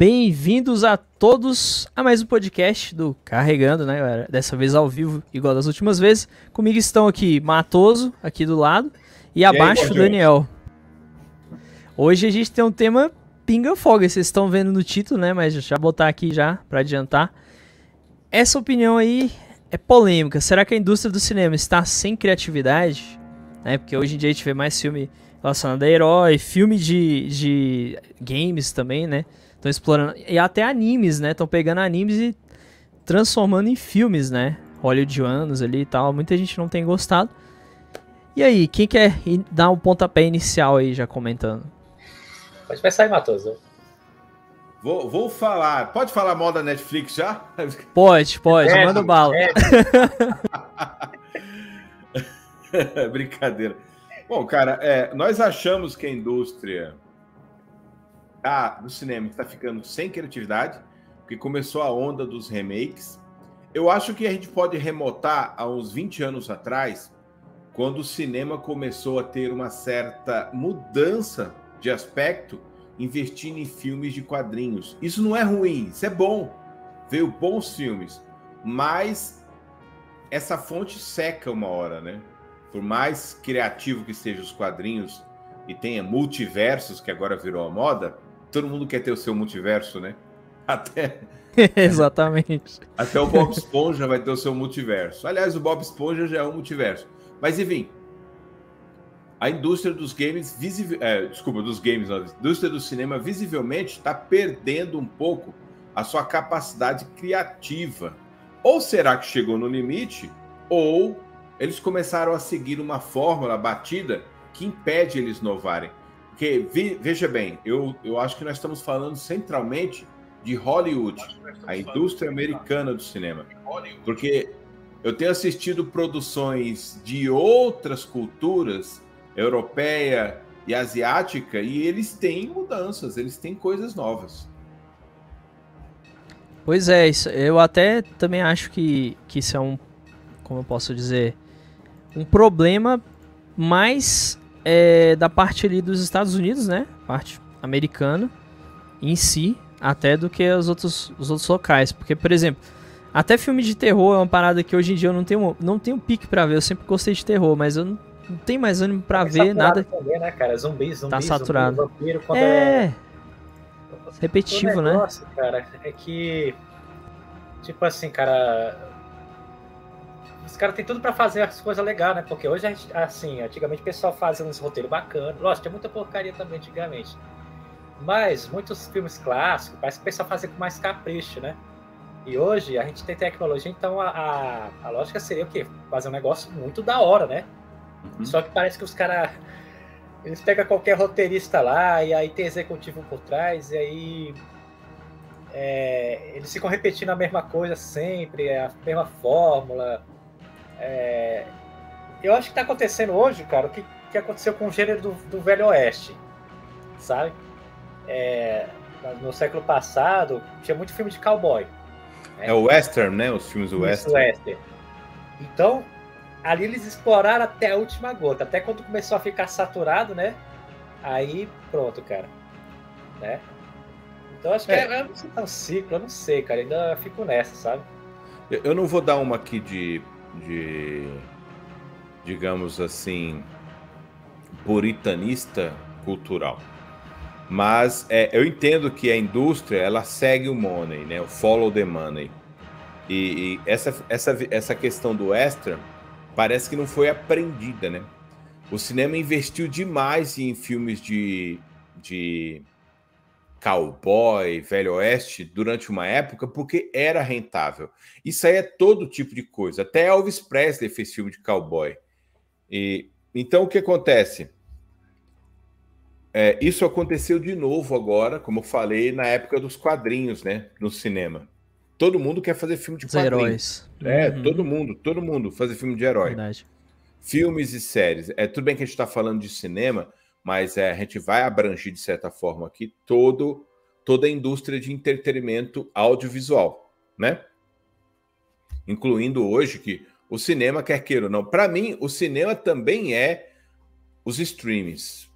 Bem-vindos a todos a mais um podcast do Carregando, né, galera? Dessa vez ao vivo, igual das últimas vezes. Comigo estão aqui Matoso, aqui do lado, e, e abaixo o Daniel. Hoje a gente tem um tema pinga-foga, vocês estão vendo no título, né? Mas já botar aqui já para adiantar. Essa opinião aí é polêmica. Será que a indústria do cinema está sem criatividade? Né? Porque hoje em dia a gente vê mais filme relacionado a herói, filme de, de games também, né? Estão explorando. E até animes, né? Estão pegando animes e transformando em filmes, né? Hollywoodianos ali e tal. Muita gente não tem gostado. E aí, quem quer dar um pontapé inicial aí, já comentando? Pode pensar aí, Matoso. Vou, vou falar. Pode falar mal da Netflix já? Pode, pode. É, manda bala. É. Brincadeira. Bom, cara, é, nós achamos que a indústria ah, do cinema está ficando sem criatividade, porque começou a onda dos remakes. Eu acho que a gente pode remotar a uns 20 anos atrás, quando o cinema começou a ter uma certa mudança de aspecto, investindo em filmes de quadrinhos. Isso não é ruim, isso é bom. Veio bons filmes, mas essa fonte seca uma hora, né? Por mais criativo que sejam os quadrinhos e tenha multiversos, que agora virou a moda, todo mundo quer ter o seu multiverso, né? Até. Exatamente. Até o Bob Esponja vai ter o seu multiverso. Aliás, o Bob Esponja já é um multiverso. Mas enfim, a indústria dos games, é, desculpa, dos games, não, a indústria do cinema visivelmente está perdendo um pouco a sua capacidade criativa. Ou será que chegou no limite, ou eles começaram a seguir uma fórmula batida que impede eles inovarem. Porque, veja bem, eu, eu acho que nós estamos falando centralmente de Hollywood, a indústria americana do cinema. Porque eu tenho assistido produções de outras culturas, europeia e asiática, e eles têm mudanças, eles têm coisas novas. Pois é, isso, eu até também acho que, que isso é um, como eu posso dizer, um problema mais é, da parte ali dos Estados Unidos, né? Parte americana em si, até do que os outros, os outros locais. Porque, por exemplo, até filme de terror é uma parada que hoje em dia eu não tenho, não tenho pique para ver. Eu sempre gostei de terror, mas eu não, não tenho mais ânimo para tá ver nada. Também, né, cara? Zumbi, zumbi, tá saturado. Zumbi, vampiro, é... é... Repetitivo, o negócio, né? cara, é que. Tipo assim, cara os caras têm tudo para fazer as coisas legais, né? Porque hoje, gente, assim, antigamente o pessoal fazia uns roteiros bacanas. Lógico, tinha muita porcaria também antigamente. Mas muitos filmes clássicos, parece que o pessoal fazia com mais capricho, né? E hoje a gente tem tecnologia, então a, a, a lógica seria o quê? Fazer um negócio muito da hora, né? Uhum. Só que parece que os caras. Eles pegam qualquer roteirista lá, e aí tem executivo por trás, e aí. É, eles ficam repetindo a mesma coisa sempre, a mesma fórmula. É, eu acho que está acontecendo hoje, cara, o que, que aconteceu com o gênero do, do Velho Oeste, sabe? É, no século passado, tinha muito filme de cowboy. Né? É o western, né? Os filmes do western. western. Então, ali eles exploraram até a última gota, até quando começou a ficar saturado, né? Aí, pronto, cara. Né? Então, acho que é, é, é um ciclo, eu não sei, cara. Ainda fico nessa, sabe? Eu não vou dar uma aqui de de digamos assim, puritanista cultural. Mas é, eu entendo que a indústria ela segue o money, né? O follow the money. E, e essa, essa, essa questão do extra parece que não foi aprendida, né? O cinema investiu demais em filmes de, de cowboy, velho oeste, durante uma época, porque era rentável. Isso aí é todo tipo de coisa. Até Elvis Presley fez filme de cowboy. E, então, o que acontece? É, isso aconteceu de novo agora, como eu falei, na época dos quadrinhos, né? No cinema. Todo mundo quer fazer filme de Os quadrinhos. heróis. É, uhum. todo mundo, todo mundo fazer filme de herói. Verdade. Filmes e séries. É tudo bem que a gente está falando de cinema, mas é, a gente vai abranger, de certa forma, aqui todo, toda a indústria de entretenimento audiovisual, né? Incluindo hoje que o cinema, quer queira ou não, para mim, o cinema também é os streams.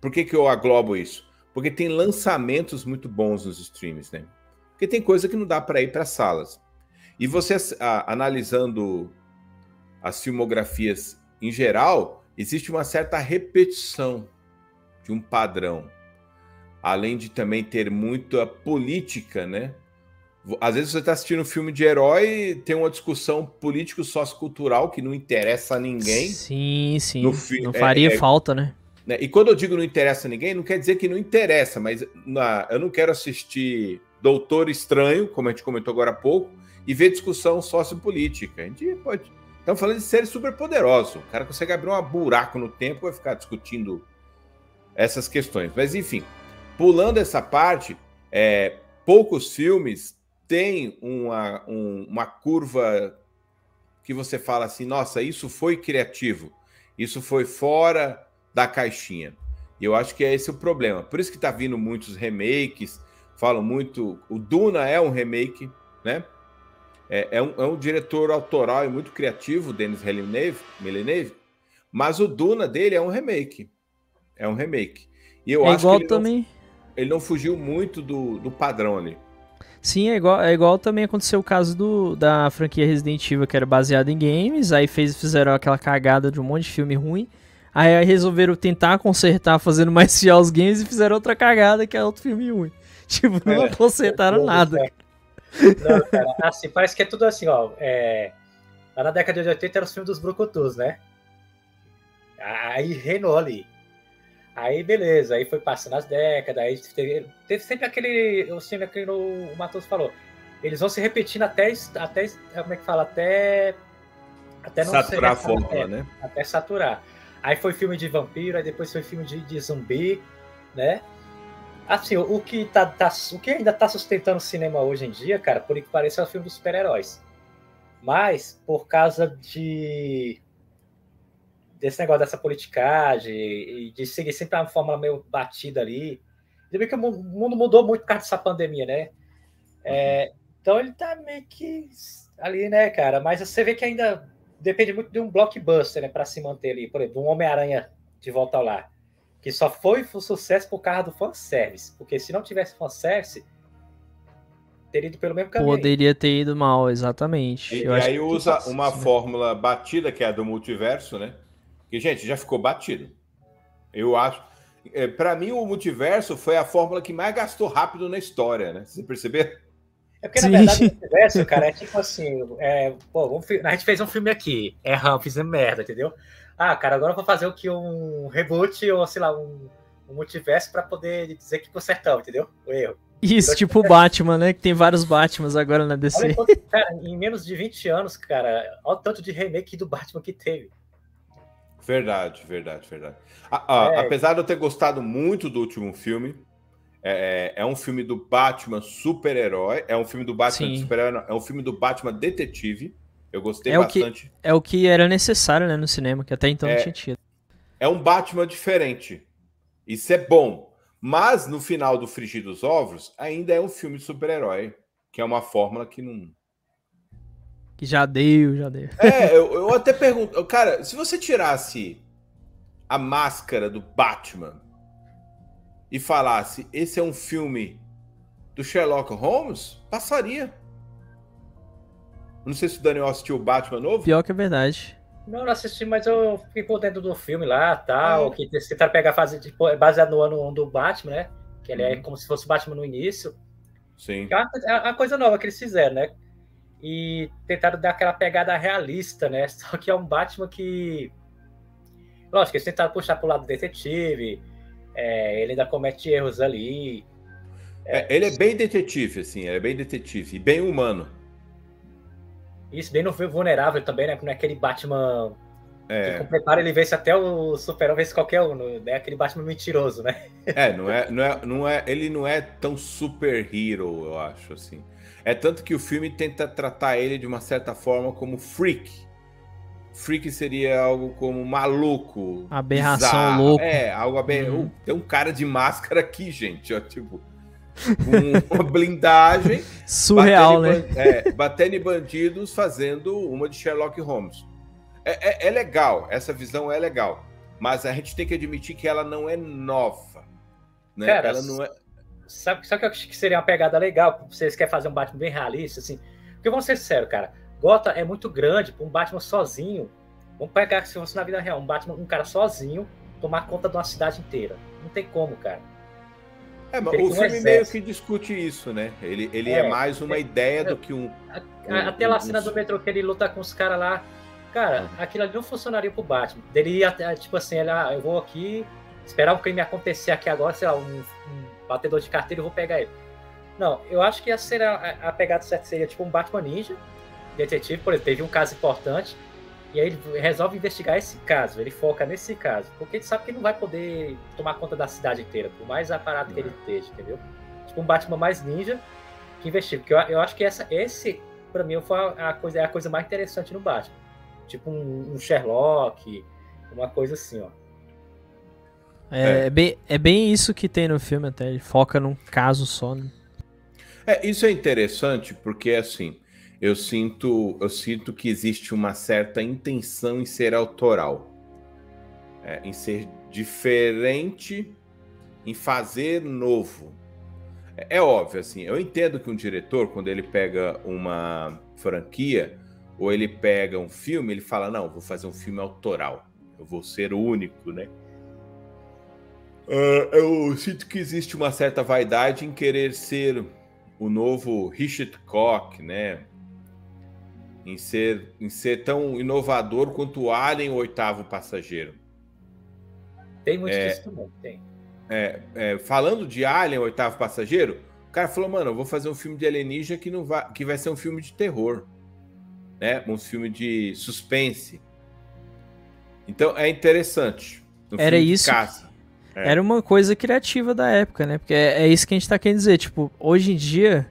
Por que, que eu aglobo isso? porque tem lançamentos muito bons nos streams, né? Porque tem coisa que não dá para ir para salas. E você a, analisando as filmografias em geral, existe uma certa repetição de um padrão. Além de também ter muita política, né? Às vezes você está assistindo um filme de herói, tem uma discussão político-sociocultural que não interessa a ninguém. Sim, sim. não é, faria é, falta, né? né? E quando eu digo não interessa a ninguém, não quer dizer que não interessa, mas na, eu não quero assistir Doutor Estranho, como a gente comentou agora há pouco, e ver discussão sociopolítica. A gente pode. Estamos falando de seres super poderosos. O cara consegue abrir um buraco no tempo e vai ficar discutindo essas questões. Mas, enfim, pulando essa parte, é, poucos filmes têm uma, um, uma curva que você fala assim: nossa, isso foi criativo, isso foi fora da caixinha. E eu acho que é esse o problema. Por isso que está vindo muitos remakes, falam muito. O Duna é um remake, né? É, é, um, é um diretor autoral e muito criativo, Denis Villeneuve, mas o Duna dele é um remake. É um remake. E eu é acho igual que ele, também... não, ele não fugiu muito do, do padrão ali. Sim, é igual, é igual também aconteceu o caso do, da franquia Resident Evil, que era baseada em games, aí fez, fizeram aquela cagada de um monte de filme ruim, aí resolveram tentar consertar fazendo mais fiel aos games e fizeram outra cagada que é outro filme ruim. Tipo, não é, consertaram é, nada. Não, cara, assim, parece que é tudo assim, ó. É, lá na década de 80 era o filme dos Brucutus, né? Aí reinou ali. Aí beleza, aí foi passando as décadas, aí teve, teve sempre aquele. O filme que o Matheus falou. Eles vão se repetindo até. até como é que fala? Até. Até não saturar a fórmula, né? Até saturar. Aí foi filme de vampiro, aí depois foi filme de, de zumbi, né? Assim, o que, tá, tá, o que ainda tá sustentando o cinema hoje em dia, cara, por que pareça, é o filme dos super-heróis. Mas, por causa de desse negócio dessa politicagem e de seguir sempre uma fórmula meio batida ali. E que o mundo mudou muito por causa dessa pandemia, né? É, então ele tá meio que ali, né, cara? Mas você vê que ainda depende muito de um blockbuster, né, para se manter ali. Por exemplo, um Homem-Aranha de volta ao lar que só foi um sucesso por causa do fanservice. Porque se não tivesse fanservice, teria ido pelo mesmo caminho. Poderia ter ido mal, exatamente. E, e aí usa uma né? fórmula batida, que é a do multiverso, né? Que, gente, já ficou batido. Eu acho. É, para mim, o multiverso foi a fórmula que mais gastou rápido na história, né? Você percebeu? É porque, Sim. na verdade, o multiverso, cara, é tipo assim: é, pô, a gente fez um filme aqui, erramos, fizemos merda, entendeu? ah, cara, agora eu vou fazer o que um reboot ou sei lá, um, um multiverso para poder dizer que consertamos, entendeu? O erro. Isso, então, tipo o Batman, né? Que tem vários Batmans agora na DC. Olha, cara, em menos de 20 anos, cara, olha o tanto de remake do Batman que teve. Verdade, verdade, verdade. é. Apesar de eu ter gostado muito do último filme, é, é, é um filme do Batman super-herói, é um filme do Batman super-herói, é um filme do Batman detetive. Eu gostei é bastante. O que, é o que era necessário né, no cinema, que até então é, não tinha tido. É um Batman diferente. Isso é bom. Mas no final do Frigir dos Ovos, ainda é um filme super-herói, que é uma fórmula que não. Que já deu, já deu. É, eu, eu até pergunto, cara, se você tirasse a máscara do Batman e falasse, esse é um filme do Sherlock Holmes, passaria. Não sei se o Daniel assistiu o Batman novo. Pior que é verdade. Não, não assisti, mas eu fiquei por dentro do filme lá, tal, é. que tentaram pegar a fase tipo, baseado no ano do Batman, né? Que ele é uhum. como se fosse o Batman no início. Sim. É a, a coisa nova que eles fizeram, né? E tentaram dar aquela pegada realista, né? Só que é um Batman que. Lógico, eles tentaram puxar pro lado do detetive, é, ele ainda comete erros ali. É, ele é bem detetive, assim, ele é bem detetive e bem humano. Isso, bem no vulnerável também, né? Não é aquele Batman é. que com preparo ele vence até o Superman, vence qualquer um, né? Aquele Batman mentiroso, né? É, não é, não é, não é, ele não é tão super hero, eu acho, assim. É tanto que o filme tenta tratar ele de uma certa forma como freak. Freak seria algo como maluco. Aberração bizarro. louco. É, algo aberrado. Uhum. Tem um cara de máscara aqui, gente, ó, tipo com uma blindagem. Surreal, batendo né? É, batendo em bandidos, fazendo uma de Sherlock Holmes. É, é, é, legal, essa visão é legal. Mas a gente tem que admitir que ela não é nova. Né? Cara, ela não é. Sabe, sabe que eu acho que seria uma pegada legal? Vocês querem fazer um Batman bem realista, assim? Porque vamos ser sérios, cara. Gotham é muito grande para um Batman sozinho. Vamos pegar se fosse na vida real, um Batman, um cara sozinho, tomar conta de uma cidade inteira. Não tem como, cara. É, mas o filme meio que discute isso, né? Ele, ele é, é mais uma é, ideia é, do que um. um até lá a cena um... do metrô que ele luta com os caras lá. Cara, ah. aquilo ali não funcionaria pro Batman. Ele ia, tipo assim, ele, ah, eu vou aqui esperar um crime acontecer aqui agora, sei lá, um, um batedor de carteira, eu vou pegar ele. Não, eu acho que essa seria a, a pegada certa seria tipo um Batman Ninja, detetive, por exemplo, teve um caso importante, e aí ele resolve investigar esse caso, ele foca nesse caso, porque ele sabe que ele não vai poder tomar conta da cidade inteira, por mais aparato que ele esteja, entendeu? Tipo um Batman mais ninja que investiga, porque eu, eu acho que essa, esse, para mim, foi a, a, coisa, é a coisa mais interessante no Batman. Tipo um, um Sherlock, uma coisa assim, ó. É, é. é, bem, é bem isso que tem no filme até, ele foca num caso só, né? É, isso é interessante porque assim, eu sinto, eu sinto que existe uma certa intenção em ser autoral, é, em ser diferente, em fazer novo. É, é óbvio, assim, eu entendo que um diretor, quando ele pega uma franquia ou ele pega um filme, ele fala: não, vou fazer um filme autoral, eu vou ser o único, né? Uh, eu sinto que existe uma certa vaidade em querer ser o novo Hitchcock, né? Em ser, em ser tão inovador quanto o Alien, o oitavo passageiro. Tem muito é, disso também, tem. É, é, falando de Alien, o oitavo passageiro, o cara falou, mano, eu vou fazer um filme de alienígena que, não vai, que vai ser um filme de terror. Né? Um filme de suspense. Então é interessante. Um Era isso. É. Era uma coisa criativa da época, né? Porque é, é, isso que a gente tá querendo dizer. Tipo, hoje em dia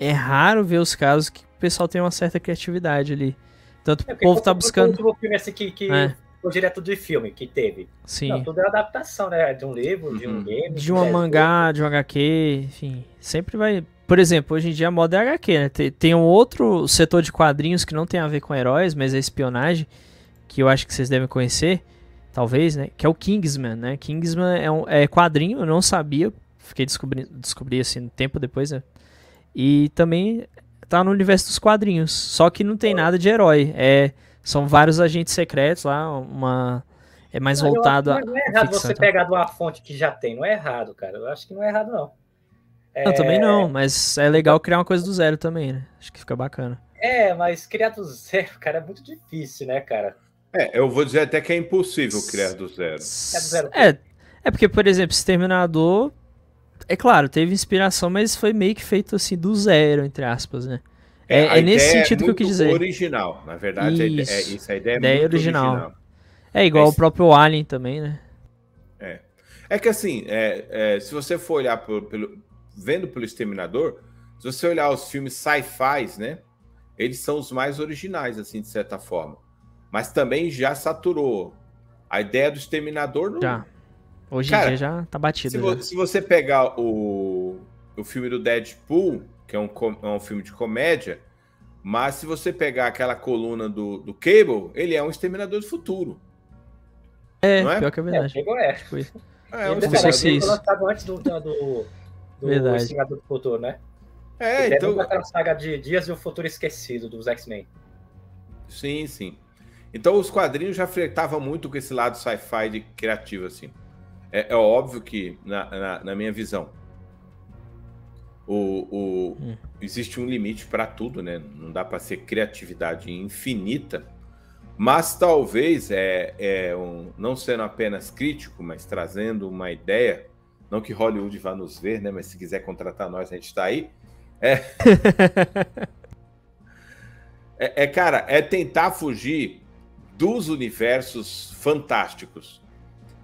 é raro ver os casos que o pessoal tem uma certa criatividade ali. Tanto é, o povo tá buscando. O filme assim que, que é. o direto de filme que teve. Sim. Não, tudo é adaptação, né? De um livro, uhum. de um uhum. game. De uma mangá, de um HQ, enfim. Sempre vai. Por exemplo, hoje em dia a moda é HQ, né? Tem, tem um outro setor de quadrinhos que não tem a ver com heróis, mas é espionagem, que eu acho que vocês devem conhecer talvez, né? Que é o Kingsman, né? Kingsman é, um, é quadrinho, eu não sabia, fiquei descobrindo, descobri assim um tempo depois, né? E também tá no universo dos quadrinhos, só que não tem nada de herói, é são vários agentes secretos lá, uma é mais não, voltado a. Não é errado ficção, você então. pegar de uma fonte que já tem, não é errado, cara. Eu acho que não é errado, não. É... Não, também não, mas é legal criar uma coisa do zero também, né? Acho que fica bacana. É, mas criar do zero, cara, é muito difícil, né, cara? É, eu vou dizer até que é impossível criar do zero. É, é porque, por exemplo, Exterminador, é claro, teve inspiração, mas foi meio que feito assim do zero, entre aspas, né? É, é, é nesse é sentido é que eu quis dizer. original, na verdade, isso, é, isso a ideia é ideia original. original. É igual o próprio Alien também, né? É. É que assim, é, se você for olhar por, pelo, vendo pelo Exterminador, se você olhar os filmes sci-fi, né? Eles são os mais originais, assim, de certa forma mas também já saturou. A ideia do exterminador não. Já. Hoje Cara, em dia já tá batido. Se, já. se, você pegar o, o filme do Deadpool, que é um, é um filme de comédia, mas se você pegar aquela coluna do, do Cable, ele é um exterminador do futuro. É, não é? pior que é verdade. É, tipo é. é, é um ele foi lançado antes do, do, do, Exterminador do Futuro, né? É, ele então. É aquela saga de Dias e o Futuro Esquecido dos X-Men. Sim, sim. Então os quadrinhos já flertavam muito com esse lado sci-fi de criativo, assim. É, é, óbvio que, na, na, na minha visão, o, o hum. existe um limite para tudo, né? Não dá para ser criatividade infinita, mas talvez é, é um, não sendo apenas crítico, mas trazendo uma ideia, não que Hollywood vá nos ver, né? Mas se quiser contratar nós, a gente está aí. É... é, é, cara, é tentar fugir dos universos fantásticos.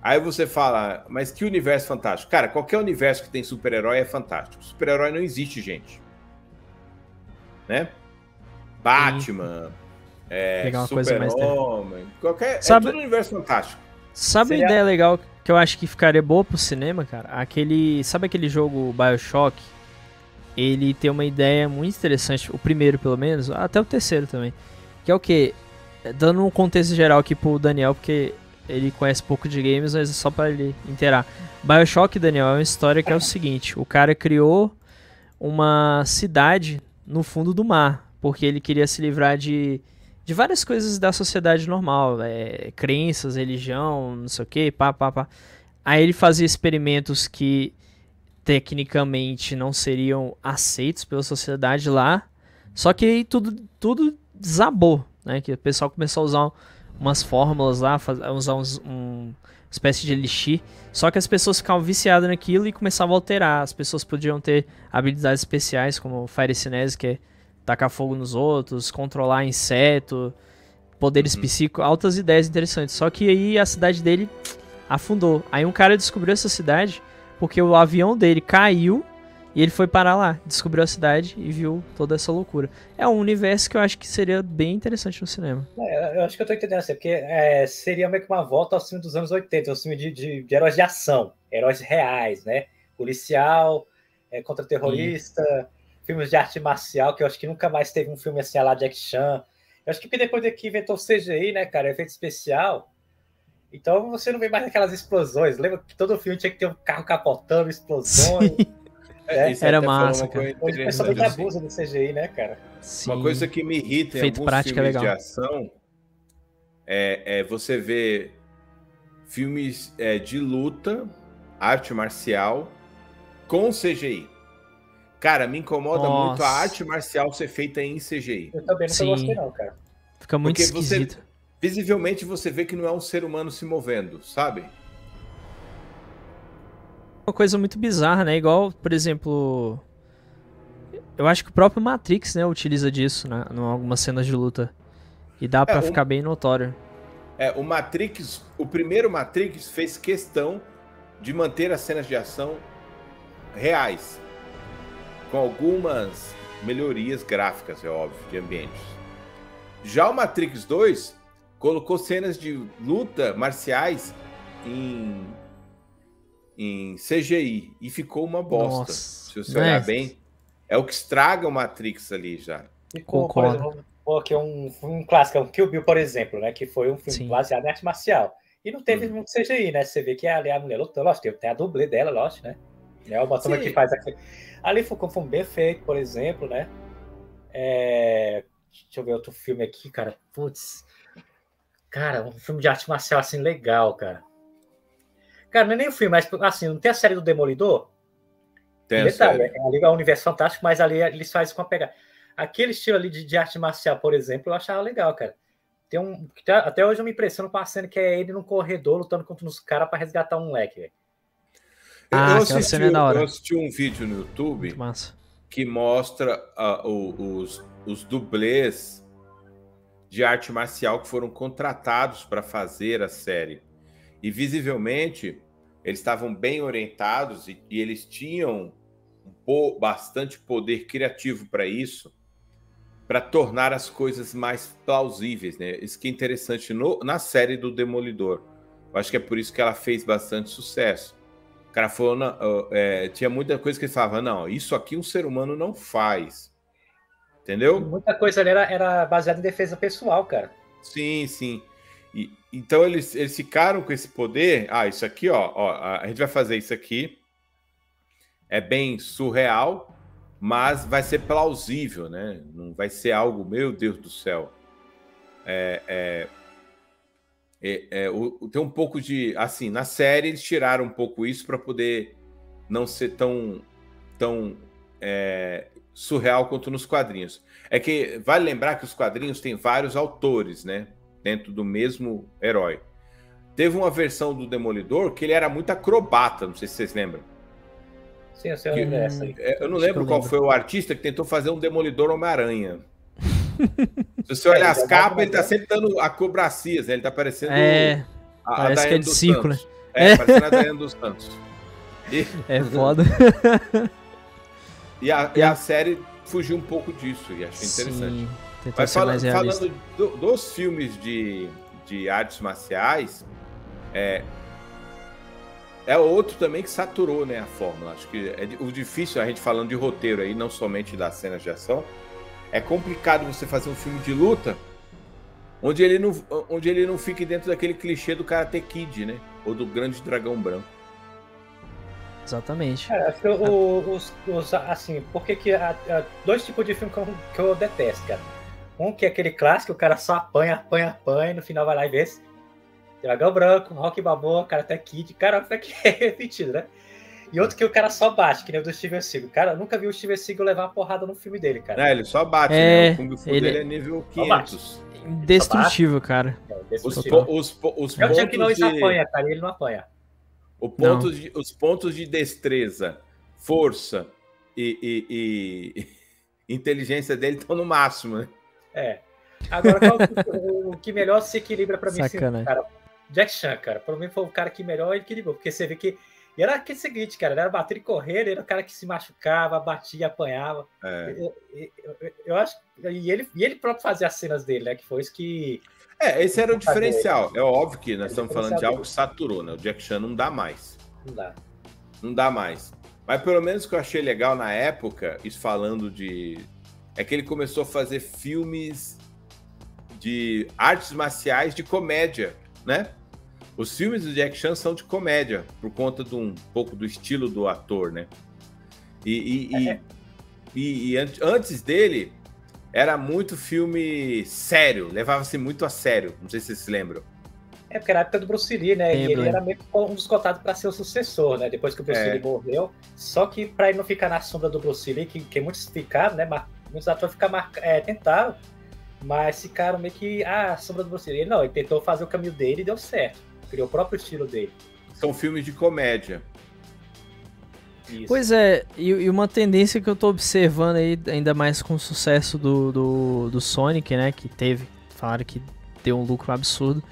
Aí você fala, mas que universo fantástico? Cara, qualquer universo que tem super-herói é fantástico. Super-herói não existe, gente. Né? Batman, é, Super-Homem, qualquer. É Sabe... É tudo universo fantástico. Sabe Seria... uma ideia legal que eu acho que ficaria boa pro cinema, cara? Aquele. Sabe aquele jogo Bioshock? Ele tem uma ideia muito interessante, o primeiro pelo menos, até o terceiro também. Que é o que? dando um contexto geral aqui pro Daniel, porque ele conhece pouco de games, mas é só para ele inteirar. BioShock, Daniel, é uma história que é o seguinte: o cara criou uma cidade no fundo do mar, porque ele queria se livrar de, de várias coisas da sociedade normal, é, crenças, religião, não sei o que, pá, pá, pá. Aí ele fazia experimentos que tecnicamente não seriam aceitos pela sociedade lá, só que aí tudo, tudo desabou, né? Que o pessoal começou a usar umas fórmulas lá, usar uns, um espécie de elixir. Só que as pessoas ficavam viciadas naquilo e começavam a alterar. As pessoas podiam ter habilidades especiais, como Fire Cinese, que é tacar fogo nos outros, controlar inseto, poderes uhum. psíquicos, altas ideias interessantes. Só que aí a cidade dele afundou. Aí um cara descobriu essa cidade porque o avião dele caiu e ele foi parar lá, descobriu a cidade e viu toda essa loucura. É um universo que eu acho que seria bem interessante no cinema. É, eu acho que eu tô entendendo assim, porque é, seria meio que uma volta ao filme dos anos 80, ao filme de, de, de heróis de ação, heróis reais, né? Policial, é, contra-terrorista, filmes de arte marcial, que eu acho que nunca mais teve um filme assim, lá Jack Chan. Eu acho que depois daqui inventou o CGI, né, cara, efeito especial. Então você não vê mais aquelas explosões. Lembra que todo filme tinha que ter um carro capotando, explosões. É, Era massa, cara. Hoje o pessoal abusa do CGI, né, cara? Sim. Uma coisa que me irrita Feito em alguns prática filmes legal. de ação é, é, você ver filmes é, de luta, arte marcial, com CGI. Cara, me incomoda Nossa. muito a arte marcial ser feita em CGI. Eu também não gostei, não, cara. Fica muito Porque esquisito. Você, visivelmente você vê que não é um ser humano se movendo, sabe? uma coisa muito bizarra, né? Igual, por exemplo. Eu acho que o próprio Matrix, né, utiliza disso, né? Em algumas cenas de luta. E dá para é, ficar bem notório. É, o Matrix, o primeiro Matrix fez questão de manter as cenas de ação reais. Com algumas melhorias gráficas, é óbvio, de ambientes. Já o Matrix 2 colocou cenas de luta marciais em em CGI e ficou uma bosta. Nossa, se você olhar é. bem, é o que estraga o Matrix ali já. Ficou, por exemplo, que é um, um clássico, um Kill Bill, por exemplo, né? Que foi um filme Sim. baseado em arte marcial. E não teve hum. muito CGI, né? Você vê que ali a mulher lutou, lógico, tem a dublê dela, lógico, né? É uma turma que faz aqui. Ali foi um filme bem feito, por exemplo, né? É... Deixa eu ver outro filme aqui, cara. Putz. Cara, um filme de arte marcial assim legal, cara. Cara, não é nem o filme, mas assim, não tem a série do Demolidor? Tem detalhe, a série. Ali é um universo fantástico, mas ali eles fazem com a pegada. Aquele estilo ali de, de, arte marcial, por exemplo, eu achava legal, cara. Tem um. Até hoje eu me impressiono com a cena que é ele num corredor lutando contra uns caras para resgatar um moleque, velho. Ah, eu, assisti, é eu assisti um vídeo no YouTube que mostra uh, os, os dublês de arte marcial que foram contratados para fazer a série. E visivelmente eles estavam bem orientados e, e eles tinham um bastante poder criativo para isso, para tornar as coisas mais plausíveis, né? Isso que é interessante no, na série do Demolidor. Eu acho que é por isso que ela fez bastante sucesso. O cara falou, não, é, tinha muita coisa que ele falava, não, isso aqui um ser humano não faz. Entendeu? Muita coisa ali era, era baseada em defesa pessoal, cara. Sim, sim. E, então eles, eles ficaram com esse poder. Ah, isso aqui, ó, ó, a gente vai fazer isso aqui. É bem surreal, mas vai ser plausível, né? Não vai ser algo, meu Deus do céu. É, é, é, é o, tem um pouco de. Assim, na série eles tiraram um pouco isso para poder não ser tão, tão é, surreal quanto nos quadrinhos. É que vale lembrar que os quadrinhos têm vários autores, né? dentro do mesmo herói. Teve uma versão do Demolidor que ele era muito acrobata, não sei se vocês lembram. Sim, eu sei que, aí. É, eu não lembro eu qual lembro. foi o artista que tentou fazer um Demolidor Homem-Aranha. se você olhar é, as capas, ele tá sempre dando acrobacias, né? Ele tá parecendo. É, a, parece a que é de círculo. É, é, parecendo a Daiane dos Santos. E... É foda. e, a, e a série fugiu um pouco disso e achei interessante. Sim. Tentar Mas fala, falando do, dos filmes de, de artes marciais, é, é outro também que saturou né, a fórmula. Acho que é, o difícil, a gente falando de roteiro aí, não somente das cenas de ação, é complicado você fazer um filme de luta Onde ele não, onde ele não fique dentro daquele clichê do Karate Kid, né? Ou do grande dragão branco. Exatamente. Cara, acho que o- os, os- assim, porque que há, há dois tipos de filme que eu, que eu detesto, cara. Um que é aquele clássico, o cara só apanha, apanha, apanha, e no final vai lá e vê esse. Dragão Branco, Rock Balboa, Karate Kid, cara, até que é repetido, né? E outro que o cara só bate, que nem o do Steven Seagal. Cara, eu nunca vi o Steven Seagal levar uma porrada no filme dele, cara. Não, ele só bate, É, né? O Kung Fu ele- dele é nível Só bate. 500. Indestrutível, cara. É, desse Os, os, os É o Chuck pontos Norris de... apanha, cara, e ele não apanha. O pontos de, os pontos de destreza, força e, e- e inteligência dele estão no máximo, né? É. Agora, qual o, o que melhor se equilibra pra mim, Sacanagem. cara? Jack Chan, cara. Pra mim foi o cara que melhor equilibrou. Porque você vê que. E era aquele seguinte, cara. Era bater e correr, ele era o cara que se machucava, batia, apanhava. É. Eu, eu- eu- acho. E ele, e ele próprio fazia as cenas dele, né? Que foi isso que. É, esse era o diferencial. É óbvio que nós estamos falando de algo que saturou, né? O Jack Chan não dá mais. Não dá. Não dá mais. Mas pelo menos o que eu achei legal na época, isso falando de. É que ele começou a fazer filmes de artes marciais de comédia, né? Os filmes do Jack Chan são de comédia, por conta de um pouco do estilo do ator, né? E, e- e- e- e an- antes dele, era muito filme sério, levava-se muito a sério. Não sei se vocês se lembram. É porque era a época do Bruce Lee, né? e ele era meio que um dos cotados pra ser o sucessor, né? Depois que o Bruce É. Lee morreu. Só que pra ele não ficar na sombra do Bruce Lee, que, que muitos ficaram, né? Muitos atores ficaram é, tentaram, mas ficaram meio que. Ah, a sombra do Bruce Lee. Ele não, ele tentou fazer o caminho dele e deu certo. Criou o próprio estilo dele. São filmes de comédia. Isso. Pois é, e, e uma tendência que eu tô observando aí, ainda mais com o sucesso do, do, do Sonic, né? Que teve, falaram que deu um lucro absurdo.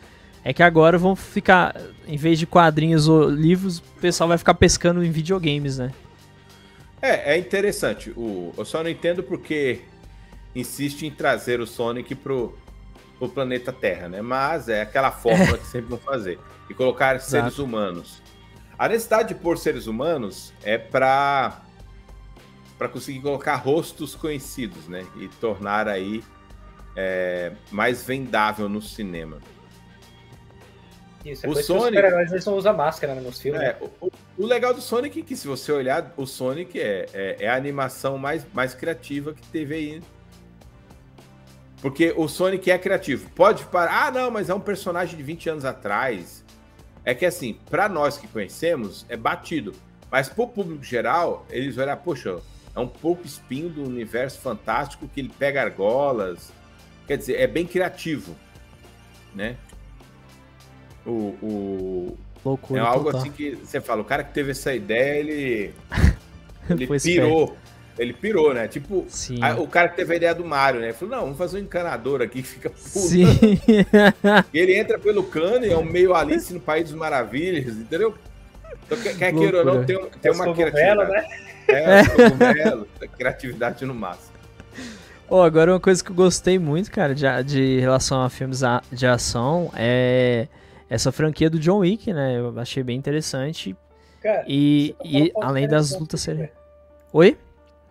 É que agora vão ficar, em vez de quadrinhos ou livros, o pessoal vai ficar pescando em videogames, né? É, é interessante. O, eu só não entendo porque insiste em trazer o Sonic pro, pro planeta Terra, né? Mas é aquela fórmula que sempre vão fazer. E colocar seres humanos. A necessidade de pôr seres humanos é para para conseguir colocar rostos conhecidos, né? E tornar aí é, mais vendável no cinema. Isso, é o isso que os Sonic- não usam máscara né, nos filmes. É, né? o, o- o legal do Sonic é que, se você olhar, o Sonic é, é, é a animação mais, mais criativa que teve aí. Porque o Sonic é criativo. Pode parar. Ah, não, mas é um personagem de 20 anos atrás. É que, assim, pra nós que conhecemos, é batido. Mas pro público geral, eles vão olhar, poxa, é um pouco espinho do universo fantástico que ele pega argolas. Quer dizer, é bem criativo, né? O, o, Loucura. é algo total. assim que você fala, o cara que teve essa ideia, ele, ele pirou. Ele pirou, né? Tipo, Sim. a- o cara que teve a ideia do Mario, né? Ele falou, não, vamos fazer um encanador aqui que fica pulando. Sim. E ele entra pelo cano e é um meio Alice no País das Maravilhas, entendeu? Então, quer, quer queira ou não, tem, tem uma criatividade. né? É, a criatividade no máximo. Ó, agora uma coisa que eu gostei muito, cara, de, de relação a filmes a- de ação é essa franquia do John Wick, né? Eu achei bem interessante. Cara, E, e além das lutas serem. Oi?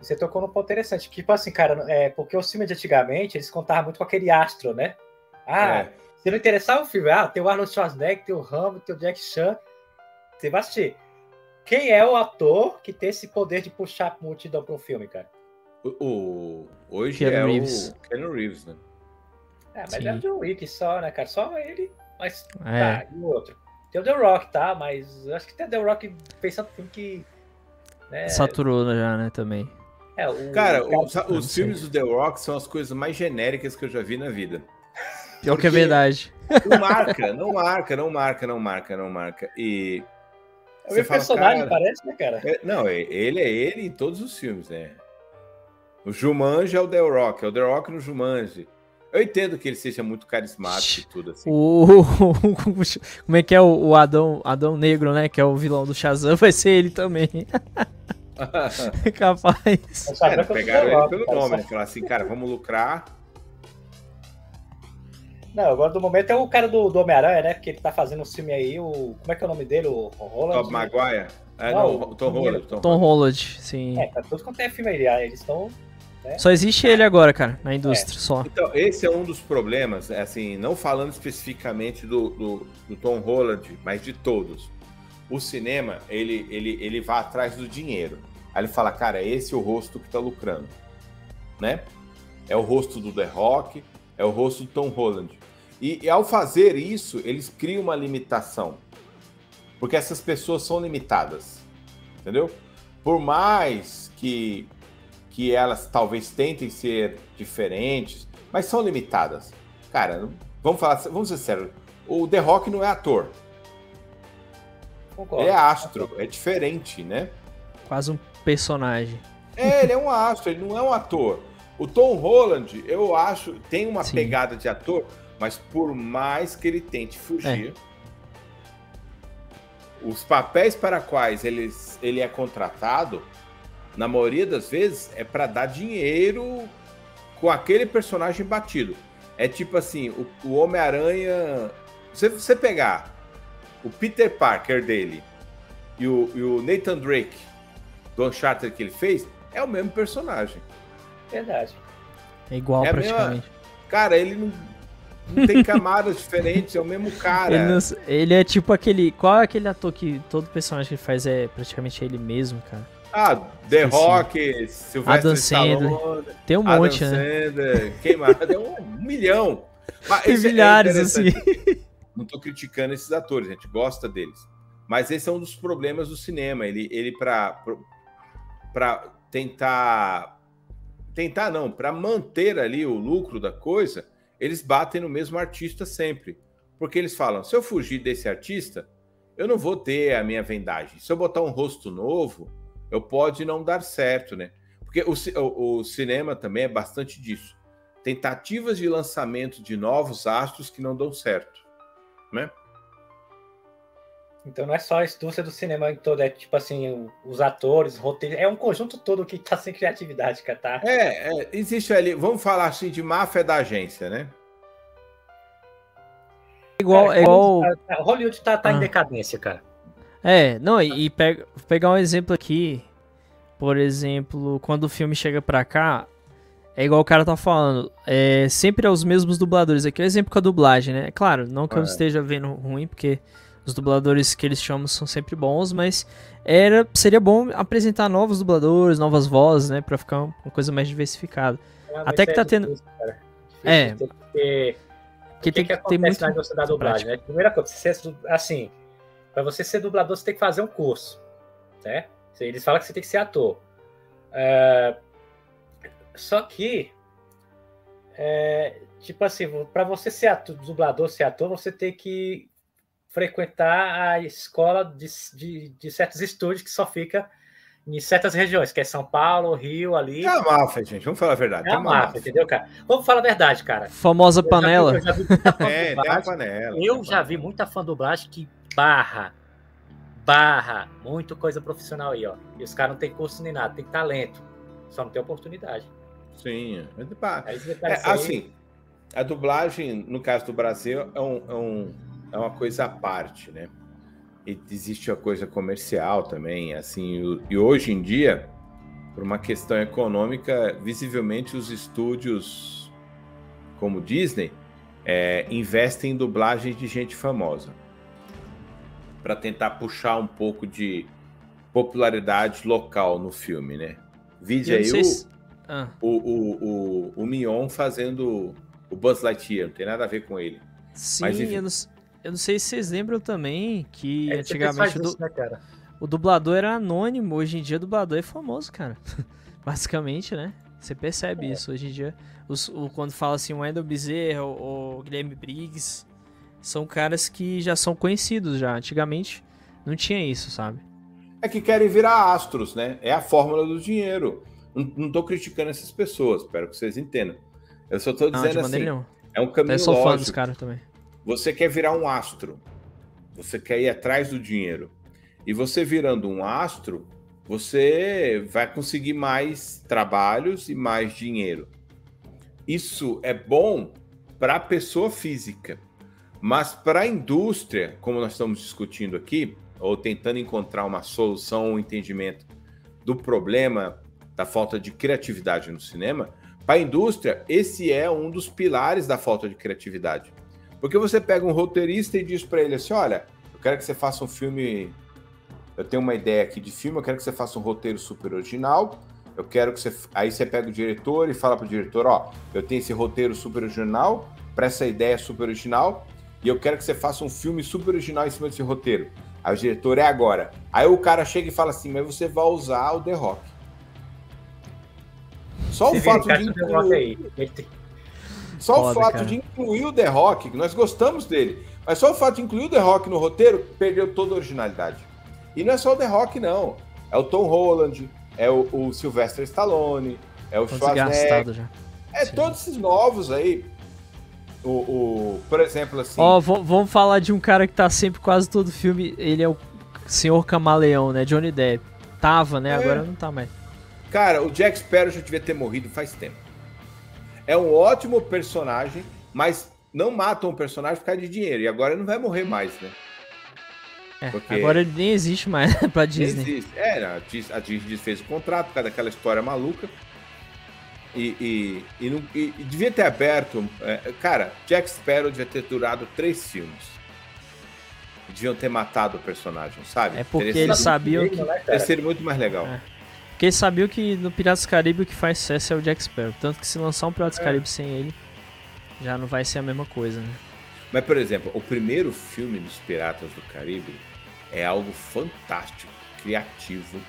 Você tocou num ponto interessante. Tipo assim, cara, é, porque os filmes de antigamente, eles contavam muito com aquele astro, né? Ah, É. se não interessar o filme, ah, tem o Arnold Schwarzenegger, tem o Rambo, tem o Jack Chan. Você vai assistir. Quem é o ator que tem esse poder de puxar a multidão para um filme, cara? O, o- hoje Keanu é Reeves. o Keanu Reeves, né? É, mas Sim. é o John Wick só, né, cara? Só ele. Mas É. tá, e o outro? Tem o The Rock, tá? Mas acho que tem o The Rock pensando no filme que. Né, Saturou já, né, também. É, o, Cara, o- os, os filmes do The Rock são as coisas mais genéricas que eu já vi na vida. Pior que é Porque- verdade. Não marca, não marca, não marca, não marca, não marca. E. é o fala, personagem, cara, parece, né, cara? É, não, é- ele é ele em todos os filmes, né? O Jumanji é o The Rock, é o The Rock no Jumanji. Eu entendo que ele seja muito carismático e tudo assim. O... Como é que é o, o Adão, Adão Negro, né? Que é o vilão do Shazam, vai ser ele também. Capaz. Eu pegaram ele pelo cara, nome, só- né? Falaram assim, cara, vamos lucrar. Não, agora do momento é o cara do, do Homem-Aranha, né? Porque ele tá fazendo um filme aí, o. Como é que é o nome dele? O Roland? Bob Maguire. É, Não, não, o Tom Holland. Tom Tom Holland. Holland, sim. É, tá tudo quanto é filme aí. ah, Eles estão. Né? Só existe ele agora, cara, na indústria, é. só. Então, esse é um dos problemas, é assim, não falando especificamente do, do, do, Tom Holland, mas de todos. O cinema, ele, ele, ele vai atrás do dinheiro. Aí ele fala, cara, esse é o rosto que tá lucrando, né? É o rosto do The Rock, é o rosto do Tom Holland. E, e ao fazer isso, eles criam uma limitação. Porque essas pessoas são limitadas, entendeu? Por mais que que elas talvez tentem ser diferentes, mas são limitadas. Cara, vamos falar, vamos ser sérios. O The Rock não é ator. Concordo. Ele é astro, é diferente, né? Quase um personagem. É, ele é um astro, ele não é um ator. O Tom Holland, eu acho, tem uma Sim. pegada de ator, mas por mais que ele tente fugir, é. os papéis para quais ele, ele é contratado na maioria das vezes, é para dar dinheiro com aquele personagem batido. É tipo assim, o, o Homem-Aranha. Se você pegar o Peter Parker dele e o, e o Nathan Drake do Uncharted que ele fez, é o mesmo personagem. Verdade. É igual é praticamente. Mesma... Cara, ele não, não tem camadas diferentes, é o mesmo cara. Ele, não... ele, é tipo aquele. Qual é aquele ator que todo personagem que ele faz é praticamente ele mesmo, cara? Ah, The Rock, Sylvester Stallone, Tem um Adam monte, né? Sandler, quem mais? Tem um, milhão. Mas Tem é milhares, é assim. Não tô criticando esses atores, a gente gosta deles. Mas esse é um dos problemas do cinema. Ele, ele para para tentar tentar não, para manter ali o lucro da coisa, eles batem no mesmo artista sempre. Porque eles falam: se eu fugir desse artista, eu não vou ter a minha vendagem. Se eu botar um rosto novo, eu pode não dar certo, né? Porque o, o, o cinema também é bastante disso. Tentativas de lançamento de novos astros que não dão certo, né? Então não é só a indústria do cinema em todo, é tipo assim, os atores, roteiros, é um conjunto todo que tá sem criatividade, cara, tá? É, é, existe ali, vamos falar assim de máfia da agência, né? Igual, é, igual... Hollywood tá, tá ah. em decadência, cara. É, não, e, e pega, pegar um exemplo aqui, por exemplo, quando o filme chega pra cá, é igual o cara tá falando, é sempre é os mesmos dubladores. Aqui é o exemplo com a dublagem, né? Claro, não que é. eu esteja vendo ruim, porque os dubladores que eles chamam são sempre bons, mas era seria bom apresentar novos dubladores, novas vozes, né, para ficar uma coisa mais diversificada. É, Até que tá é tendo difícil, É. Porque, que tem que, que ter muito na indústria da dublagem, né? Primeira coisa, assim, para você ser dublador, você tem que fazer um curso, né? Eles falam que você tem que ser ator. É... Só que, é... tipo assim, para você ser ator, dublador, ser ator, você tem que frequentar a escola de, de, de certos estúdios que só fica em certas regiões, que é São Paulo, Rio, ali. É a máfia, gente. Vamos falar a verdade. É a máfia, máfia, entendeu, cara? Vamos falar a verdade, cara. Famosa panela. Eu já vi, eu já vi é, tem a panela. Eu já vi muita fã dublagem que barra, barra, muito coisa profissional aí, ó. E os caras não tem curso nem nada, tem talento, só não tem oportunidade. Sim, é, é assim, a dublagem, no caso do Brasil, é, um, é, um, é uma coisa à parte, né? E existe a coisa comercial também, assim, e hoje em dia, por uma questão econômica, visivelmente os estúdios como Disney é, investem em dublagem de gente famosa para tentar puxar um pouco de popularidade local no filme, né? Vide aí o, se... ah. o, o, o, o Mion fazendo o Buzz Lightyear, não tem nada a ver com ele. Sim, Mas, eu, não, eu não sei se vocês lembram também que é, antigamente do, né, o dublador era anônimo, hoje em dia o dublador é famoso, cara. Basicamente, né? Você percebe é. isso hoje em dia. Os, o, quando fala assim, o Wendell Bezerra, o, o Guilherme Briggs, são caras que já são conhecidos já. Antigamente não tinha isso, sabe? É que querem virar astros, né? É a fórmula do dinheiro. Não, não tô criticando essas pessoas, espero que vocês entendam. Eu só tô dizendo não, assim, não. é um caminho Eu sou lógico. fã dos caras também. Você quer virar um astro. Você quer ir atrás do dinheiro. E você virando um astro, você vai conseguir mais trabalhos e mais dinheiro. Isso é bom para a pessoa física. Mas para a indústria, como nós estamos discutindo aqui, ou tentando encontrar uma solução, um entendimento do problema da falta de criatividade no cinema, para a indústria, esse é um dos pilares da falta de criatividade. Porque você pega um roteirista e diz para ele assim: olha, eu quero que você faça um filme. Eu tenho uma ideia aqui de filme, eu quero que você faça um roteiro super original. Eu quero que você. Aí você pega o diretor e fala pro diretor: ó, eu tenho esse roteiro super original, para essa ideia super original, e eu quero que você faça um filme super original em cima desse roteiro. Aí o diretor é agora. Aí o cara chega e fala assim: mas você vai usar o The Rock. Só o fato de incluir... Só Foda, o fato cara. de incluir o The Rock, que nós gostamos dele, mas só o fato de incluir o The Rock no roteiro perdeu toda a originalidade. E não é só o The Rock, não. É o Tom Holland, é o, o Sylvester Stallone, é o Schwarzenegger. Já. É Sim. todos esses novos aí. O, o, por exemplo, assim. Ó, oh, vamos falar de um cara que tá sempre quase todo filme. Ele é o Senhor Camaleão, né? Johnny Depp. Tava, né? É. Agora não tá mais. Cara, o Jack Sparrow já devia ter morrido faz tempo. É um ótimo personagem, mas não matam um personagem por causa de dinheiro. E agora ele não vai morrer mais, né? É, Porque... Agora ele nem existe mais pra Disney. Existe. É, a Disney fez o contrato por causa daquela história maluca. E, e, e, não, e, devia ter aberto. É, cara, Jack Sparrow devia ter durado três filmes. Deviam ter matado o personagem, sabe? É porque eles sabiam que. Teria sido muito mais legal. É. Porque eles sabiam que no Piratas do Caribe o que faz sucesso é o Jack Sparrow. Tanto que se lançar um Piratas do é. Caribe sem ele, já não vai ser a mesma coisa, né? Mas, por exemplo, o primeiro filme dos Piratas do Caribe é algo fantástico, criativo.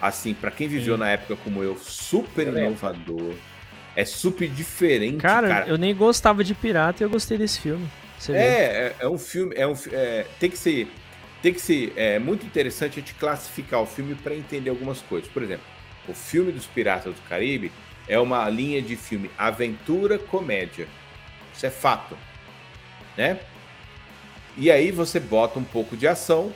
Assim, para quem viveu Sim. na época como eu, super inovador. É super diferente, cara, cara, eu nem gostava de pirata e eu gostei desse filme. É, é, é, um filme, é um, é, tem que ser, tem que ser é, muito interessante a gente classificar o filme para entender algumas coisas. Por exemplo, o filme dos Piratas do Caribe é uma linha de filme aventura comédia. Isso é fato, né? E aí você bota um pouco de ação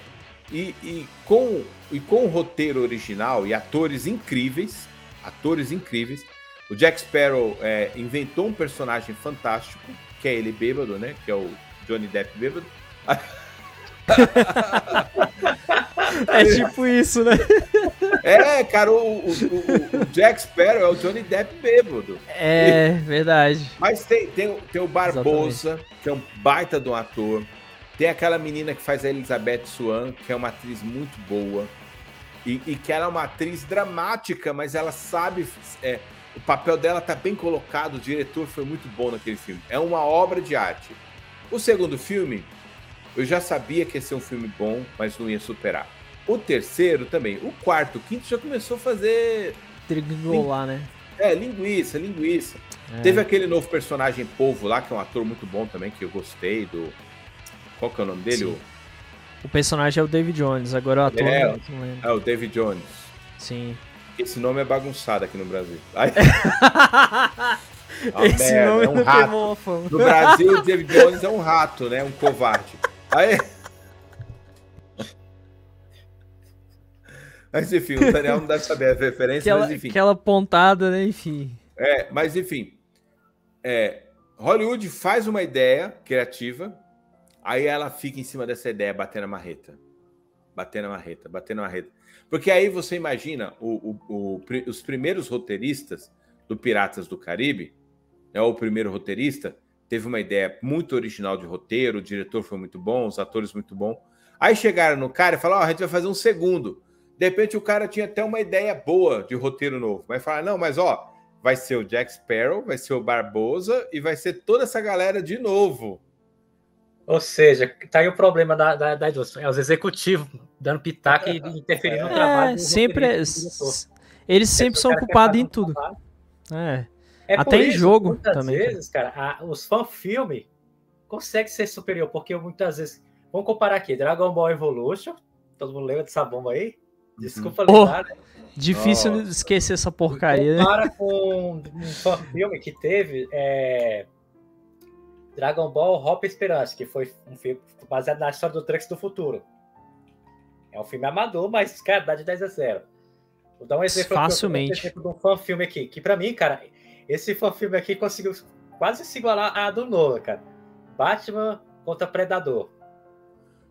e, e com e com o roteiro original e atores incríveis, atores incríveis, o Jack Sparrow é, inventou um personagem fantástico, que é ele bêbado, né? Que é o Johnny Depp bêbado. é tipo isso, né? É, cara, o, o, o, Jack Sparrow é o Johnny Depp bêbado. É, verdade. Mas tem, tem, tem o Barbosa, Exatamente. que é um baita de um ator. Tem aquela menina que faz a Elizabeth Swan, que é uma atriz muito boa. E, e que ela é uma atriz dramática, mas ela sabe. É, o papel dela tá bem colocado, o diretor foi muito bom naquele filme. É uma obra de arte. O segundo filme eu já sabia que ia ser um filme bom, mas não ia superar. O terceiro também. O quarto, o quinto já começou a fazer. Trigolar, né? É, linguiça, linguiça. É. Teve aquele novo personagem Povo lá, que é um ator muito bom também, que eu gostei do. Qual que é o nome dele? O... o personagem é o David Jones, agora o ator. É, é o David Jones. Sim. Esse nome é bagunçado aqui no Brasil. Ai. Esse merda, nome é um rato. No Brasil, o David Jones é um rato, né? Um covarde. Aí. Mas enfim, o Daniel não deve saber a referência, aquela, mas enfim. Aquela pontada, né? Enfim. É, mas enfim. É, Hollywood faz uma ideia criativa, aí ela fica em cima dessa ideia, batendo a marreta. Batendo a marreta, batendo a marreta. Porque aí você imagina o, o, o, os primeiros roteiristas do Piratas do Caribe, né, o primeiro roteirista, teve uma ideia muito original de roteiro, o diretor foi muito bom, os atores muito bom. Aí chegaram no cara e falaram: oh, a gente vai fazer um segundo. De repente o cara tinha até uma ideia boa de roteiro novo, mas falaram: não, mas ó, vai ser o Jack Sparrow, vai ser o Barbosa e vai ser toda essa galera de novo. Ou seja, tá aí o problema da, da, da indústria. É os executivos dando pitaco e interferindo no é, trabalho. Sempre, eles sempre são culpados em tudo. É. É Até em isso, jogo muitas também. vezes, cara, a, os fan-filme conseguem ser superior, porque muitas vezes. Vamos comparar aqui: Dragon Ball Evolution. Todo mundo lembra dessa bomba aí? Desculpa uhum. lembrar, oh, né? Difícil oh. esquecer essa porcaria. Compara com um fan-filme que teve. É... Dragon Ball Hop Esperança, que foi um filme baseado na história do Trunks do futuro. É um filme amador, mas, cara, dá de 10 a 0. Vou dar um exemplo, Facilmente. Um exemplo de um fan-filme aqui, que para mim, cara, esse filme aqui conseguiu quase se igualar a do Nolan, cara. Batman contra Predador.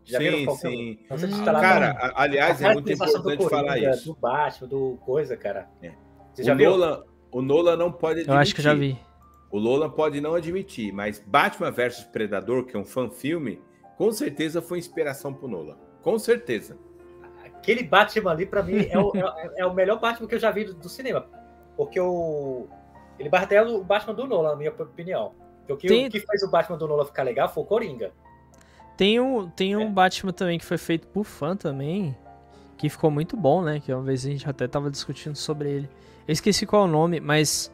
Já sim, viram sim. Hum, cara, aliás, é muito importante falar isso. Do Batman, do coisa, cara. É. Você já o viu? Nolan, o Nolan não pode admitir. Eu acho que já vi. O Nolan pode não admitir, mas Batman vs Predador, que é um fã-filme, com certeza foi inspiração pro Nolan. Com certeza. Aquele Batman ali, para mim, é o, é, é, o melhor Batman que eu já vi do, do cinema. Porque o. Ele martela o Batman do Nolan, na minha opinião. Porque Tem... o que fez o Batman do Nolan ficar legal foi o Coringa. Tem um, tem um é. Batman também que foi feito por fã também, que ficou muito bom, né? Que uma vez a gente até tava discutindo sobre ele. Eu esqueci qual é o nome, mas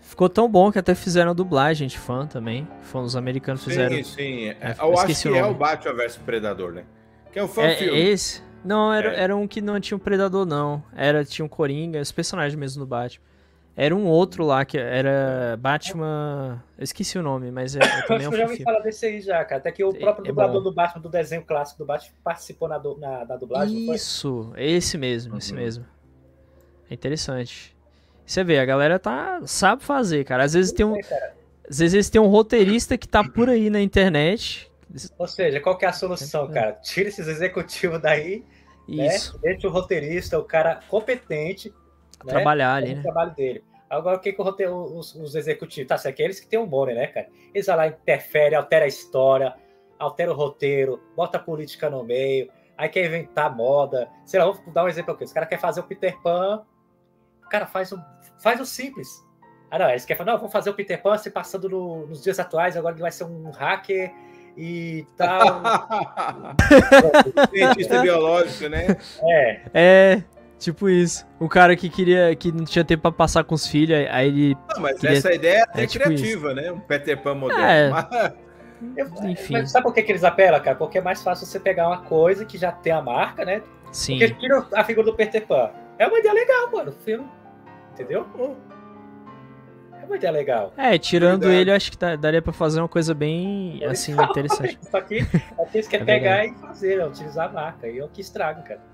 ficou tão bom que até fizeram a dublagem de fã também. Fãs os americanos fizeram. Sim, sim. É, eu, eu acho que o é o Batman vs Predador, né? Que é o fã é, filme. Esse? Não, era, é. era um que não tinha um Predador, não. Era, tinha um Coringa, os personagens mesmo do Batman. Era um outro lá que era Batman. Eu esqueci o nome, mas é, é também é um Eu já ouvi falar desse aí já, cara. Até que o próprio é, dublador do Batman, do desenho clássico do Batman, participou na, na, na dublagem. Isso, esse mesmo, uhum. esse mesmo. É interessante. Você vê, a galera tá sabe fazer, cara. Às vezes tem um. Às vezes tem um roteirista que tá por aí na internet. Ou seja, qual que é a solução, cara? Tira esses executivos daí. Né? Isso. Né? Deixa o roteirista, o cara competente. Né? Trabalhar ali, né? O trabalho dele. Agora, o que, que roteiro, os, os, executivos. Tá, certo? Aqueles que tem um bônus, né, cara? Eles vão lá, interferem, altera a história, altera o roteiro, bota a política no meio, aí quer inventar moda. Sei lá, vou dar um exemplo aqui. Os caras querem fazer o Peter Pan. O cara faz o, faz o simples. Ah, não, eles querem falar, não, vamos fazer o Peter Pan se passando no, nos dias atuais, agora ele vai ser um hacker e tal. Cientista biológico, né? É. É. Tipo isso. O cara que queria, que não tinha tempo pra passar com os filhos, aí ele. Não, mas queria... essa ideia é até é, tipo criativa, isso. né? Um Peter Pan moderno. É. Mas... Enfim. Mas sabe por que, que eles apelam, cara? Porque é mais fácil você pegar uma coisa que já tem a marca, né? Sim. Porque tira a figura do Peter Pan. É uma ideia legal, mano, o filme. Entendeu? É uma ideia legal. É, tirando ele, eu acho que daria pra fazer uma coisa bem, assim, interessante. Só que aqui eles querem é pegar e fazer, né? utilizar a marca. E é o que estraga, cara.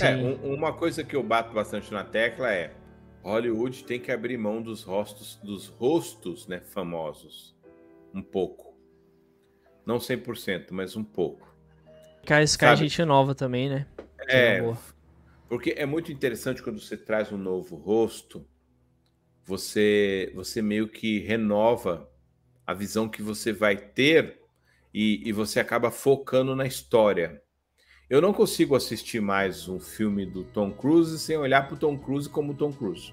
É, um, uma coisa que eu bato bastante na tecla é Hollywood tem que abrir mão dos rostos, dos rostos né, famosos. Um pouco. Não 100%, mas um pouco. Cai, cai gente nova também, né? É, porque é muito interessante quando você traz um novo rosto, você, você meio que renova a visão que você vai ter e, e você acaba focando na história. Eu não consigo assistir mais um filme do Tom Cruise sem olhar para o Tom Cruise como Tom Cruise.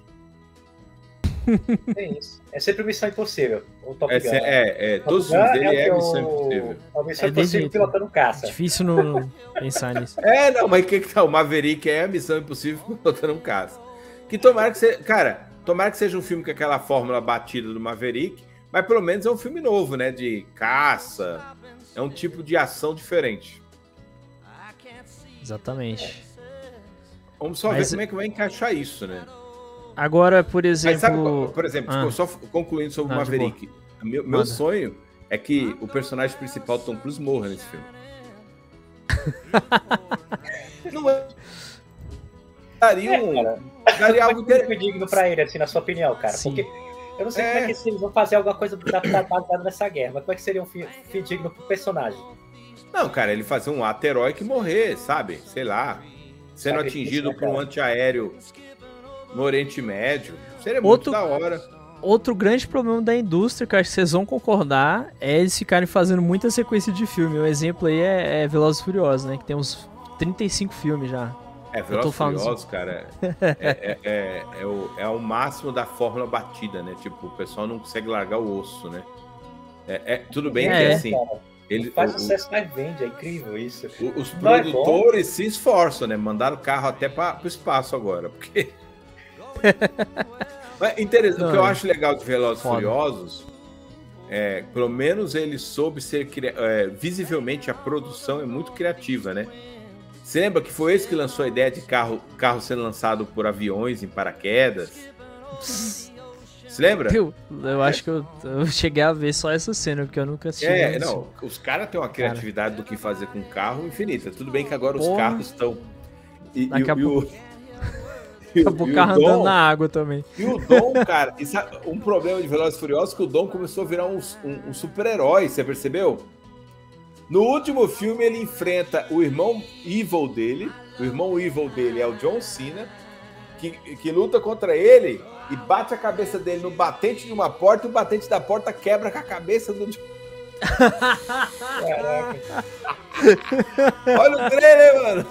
É isso. É sempre Missão Impossível. O Top é, Gun. É, é, todos os filmes dele é, é Missão Impossível. É o Missão é Impossível pilotando caça. Difícil não pensar nisso. É, não, mas o que que tá? O Maverick é a Missão Impossível pilotando caça. Que tomara que seja. Cara, tomara que seja um filme com aquela fórmula batida do Maverick, mas pelo menos é um filme novo, né? De caça. É um tipo de ação diferente. Exatamente. Vamos só Mas... ver como é que vai encaixar isso, né? Agora, por exemplo. Sabe, por exemplo, ah. só concluindo sobre o Maverick. Meu, meu sonho é que o personagem principal, Tom Cruise, morra nesse filme. não é. Daria um. É, daria algo é digno pra ele, assim, na sua opinião, cara. Sim. Porque eu não sei é. como é que eles vão fazer alguma coisa baseada nessa guerra, mas como é que seria um fim, fim digno pro personagem? Não, cara, ele fazer um ato heróico e morrer, sabe? Sei lá. Sendo sabe atingido isso, né, por um antiaéreo no Oriente Médio. Seria outro, muito da hora. Outro grande problema da indústria, que acho que vocês vão concordar, é eles ficarem fazendo muita sequência de filme. O exemplo aí é, é Velozes e Furiosos, né? Que tem uns 35 filmes já. É, Velozes e Furiosos, cara, é, é, é, é, o, é o máximo da fórmula batida, né? Tipo, o pessoal não consegue largar o osso, né? É, é tudo bem que assim... Ele, faz o, sucesso, mas vende, é incrível isso. O, os Não é produtores é se esforçam, né? Mandaram o carro até para o espaço agora, porque. mas interessante, Não, o que eu é. acho legal de Velozes Foda. Furiosos é, pelo menos ele soube ser é, visivelmente a produção é muito criativa, né? Você lembra que foi esse que lançou a ideia de carro, carro sendo lançado por aviões em paraquedas? Se lembra? Eu, eu acho que eu, eu, cheguei a ver só essa cena, porque eu nunca assisti. É, não, os caras têm uma criatividade cara. do que fazer com carro infinita. Tudo bem que agora Porra. os carros estão. E, Daqui e, a pouco. Acabou o carro Dom, andando na água também. E o Dom, cara, sabe, um problema de Velozes e Furiosos é que o Dom começou a virar um, um, um super-herói, você percebeu? No último filme, ele enfrenta o irmão evil dele. O irmão evil dele é o John Cena, que, que luta contra ele e bate a cabeça dele no batente de uma porta e o batente da porta quebra com a cabeça do. Olha o trailer, mano.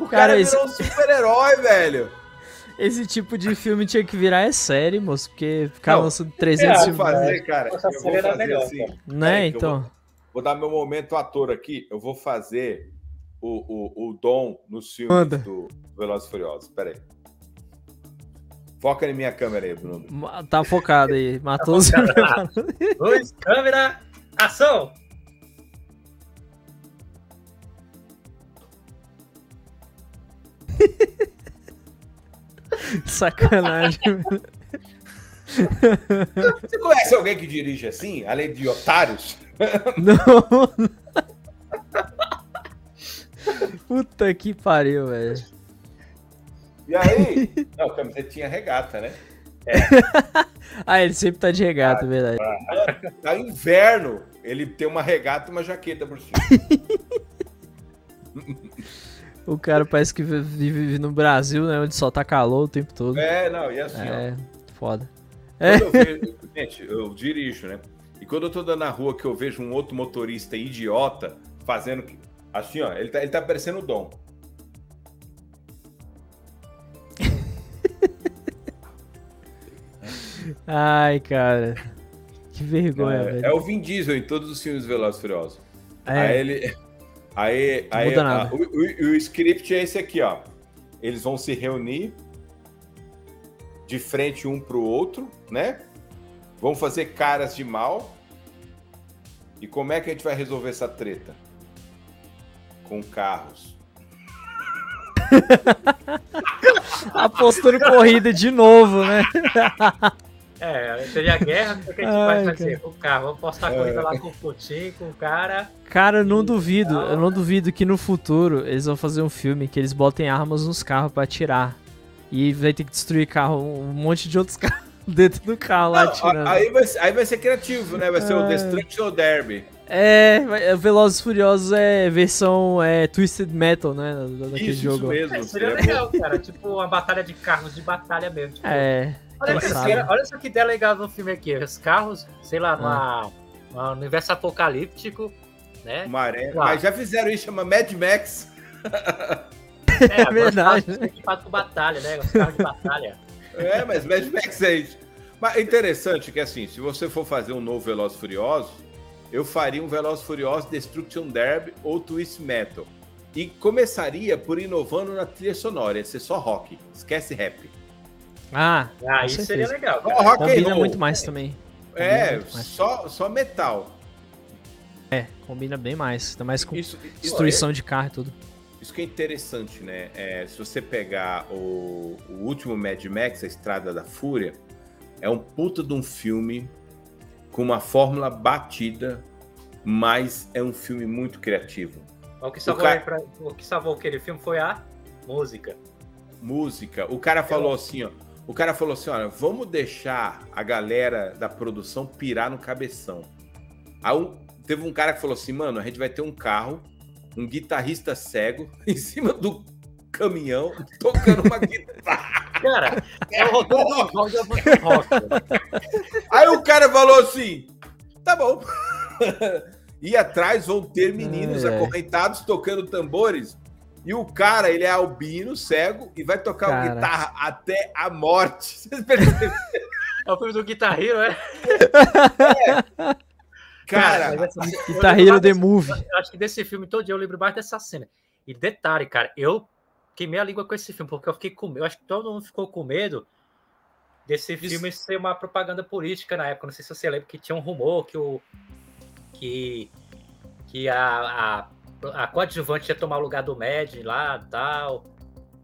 O cara, cara virou esse... um super-herói, velho. Esse tipo de filme tinha que virar é série, moço, porque ficava lançando 300 filmes. fazer, cara. Eu vou fazer melhor, assim. Né, então. Vou, vou, dar meu momento ator aqui. Eu vou fazer o, o, o Dom nos filmes Manda. do Velozes Furiosos. Pera aí. Foca em minha câmera aí, Bruno. Tá focado aí. Matou os. Dois, câmera, ação! Sacanagem. Você conhece alguém que dirige assim, além de otários? Não. Puta que pariu, velho. E aí? Não, o camiseta tinha regata, né? É. ah, ele sempre tá de regata, ah, verdade. Tá inverno, ele tem uma regata e uma jaqueta por cima. o cara parece que vive no Brasil, né? Onde só tá calor o tempo todo. É, não, e assim, é, ó. Foda. É. Eu vejo, gente, eu dirijo, né? E quando eu tô dando na rua que eu vejo um outro motorista idiota fazendo assim, ó, ele tá, ele tá parecendo o Dom. Ai, cara. Que vergonha, é, velho. É o Vin Diesel em todos os filmes Velozes Furiosos. É. Aí ele. Aí, aí a, o, o, o, script é esse aqui, ó. Eles vão se reunir de frente um pro outro, né? Vão fazer caras de mal. E como é que a gente vai resolver essa treta? Com carros. Apostando corrida de novo, né? É, seria a guerra, o que a gente Ai, vai fazer? O carro, vamos postar é. lá com o Putin, com o cara. Cara, eu não duvido, eu não duvido que no futuro eles vão fazer um filme que eles botem armas nos carros para atirar. E vai ter que destruir carro, um monte de outros carros dentro do carro lá não, atirando. Aí vai, aí vai ser criativo, né? Vai ser Ai. o Destruction Derby. É, é, Velozes Furiosos é versão é, Twisted Metal, né? Daquele isso, jogo. Isso mesmo. É, seria legal, cara. tipo uma batalha de carros de batalha mesmo. Tipo, é. Olha, olha só que ideia legal no filme aqui. Os carros, sei lá, numa, ah. universo apocalíptico, né? Maré. Mas já fizeram isso, chama Mad Max. É, é verdade. Equipado com batalha, né? Os carros de batalha. É, mas Mad Max é isso. Mas é interessante que, assim, se você for fazer um novo Velozes Furiosos, eu faria um Velozes Furiosos Destruction Derby ou Twist Metal. E começaria por inovando na trilha sonora, ia ser só rock, esquece rap. Ah, ah isso seria legal. Cara. Rock combina muito mais também. é, mais. Só, só metal. É, combina bem mais. Ainda mais com isso, destruição é, de carro e tudo. Isso que é interessante, né? É, se você pegar o, o último Mad Max, A Estrada da Fúria, é um puta de um filme com uma fórmula batida, mas é um filme muito criativo. O que salvou, o cara... pra... o que salvou aquele filme foi a música. Música. O cara falou assim, ó. O cara falou assim: olha, vamos deixar a galera da produção pirar no cabeção. Aí um, teve um cara que falou assim: mano, a gente vai ter um carro, um guitarrista cego, em cima do caminhão, tocando uma guitarra. Cara, é o rock. Aí o cara falou assim: tá bom. e atrás vão ter meninos é. acorrentados tocando tambores e o cara, ele é albino, cego, e vai tocar cara. guitarra até a morte. Vocês perceberam? É o filme do guitarreiro, é? é. Cara, guitarreiro The Movie. Eu acho que desse filme todo dia eu lembro mais dessa cena. E detalhe, cara, eu queimei a língua com esse filme, porque eu fiquei com Eu acho que todo mundo ficou com medo desse filme Isso. ser uma propaganda política na época. Não sei se você lembra que tinha um rumor que o. que, que a, a a coadjuvante ia tomar o lugar do Mad lá tal.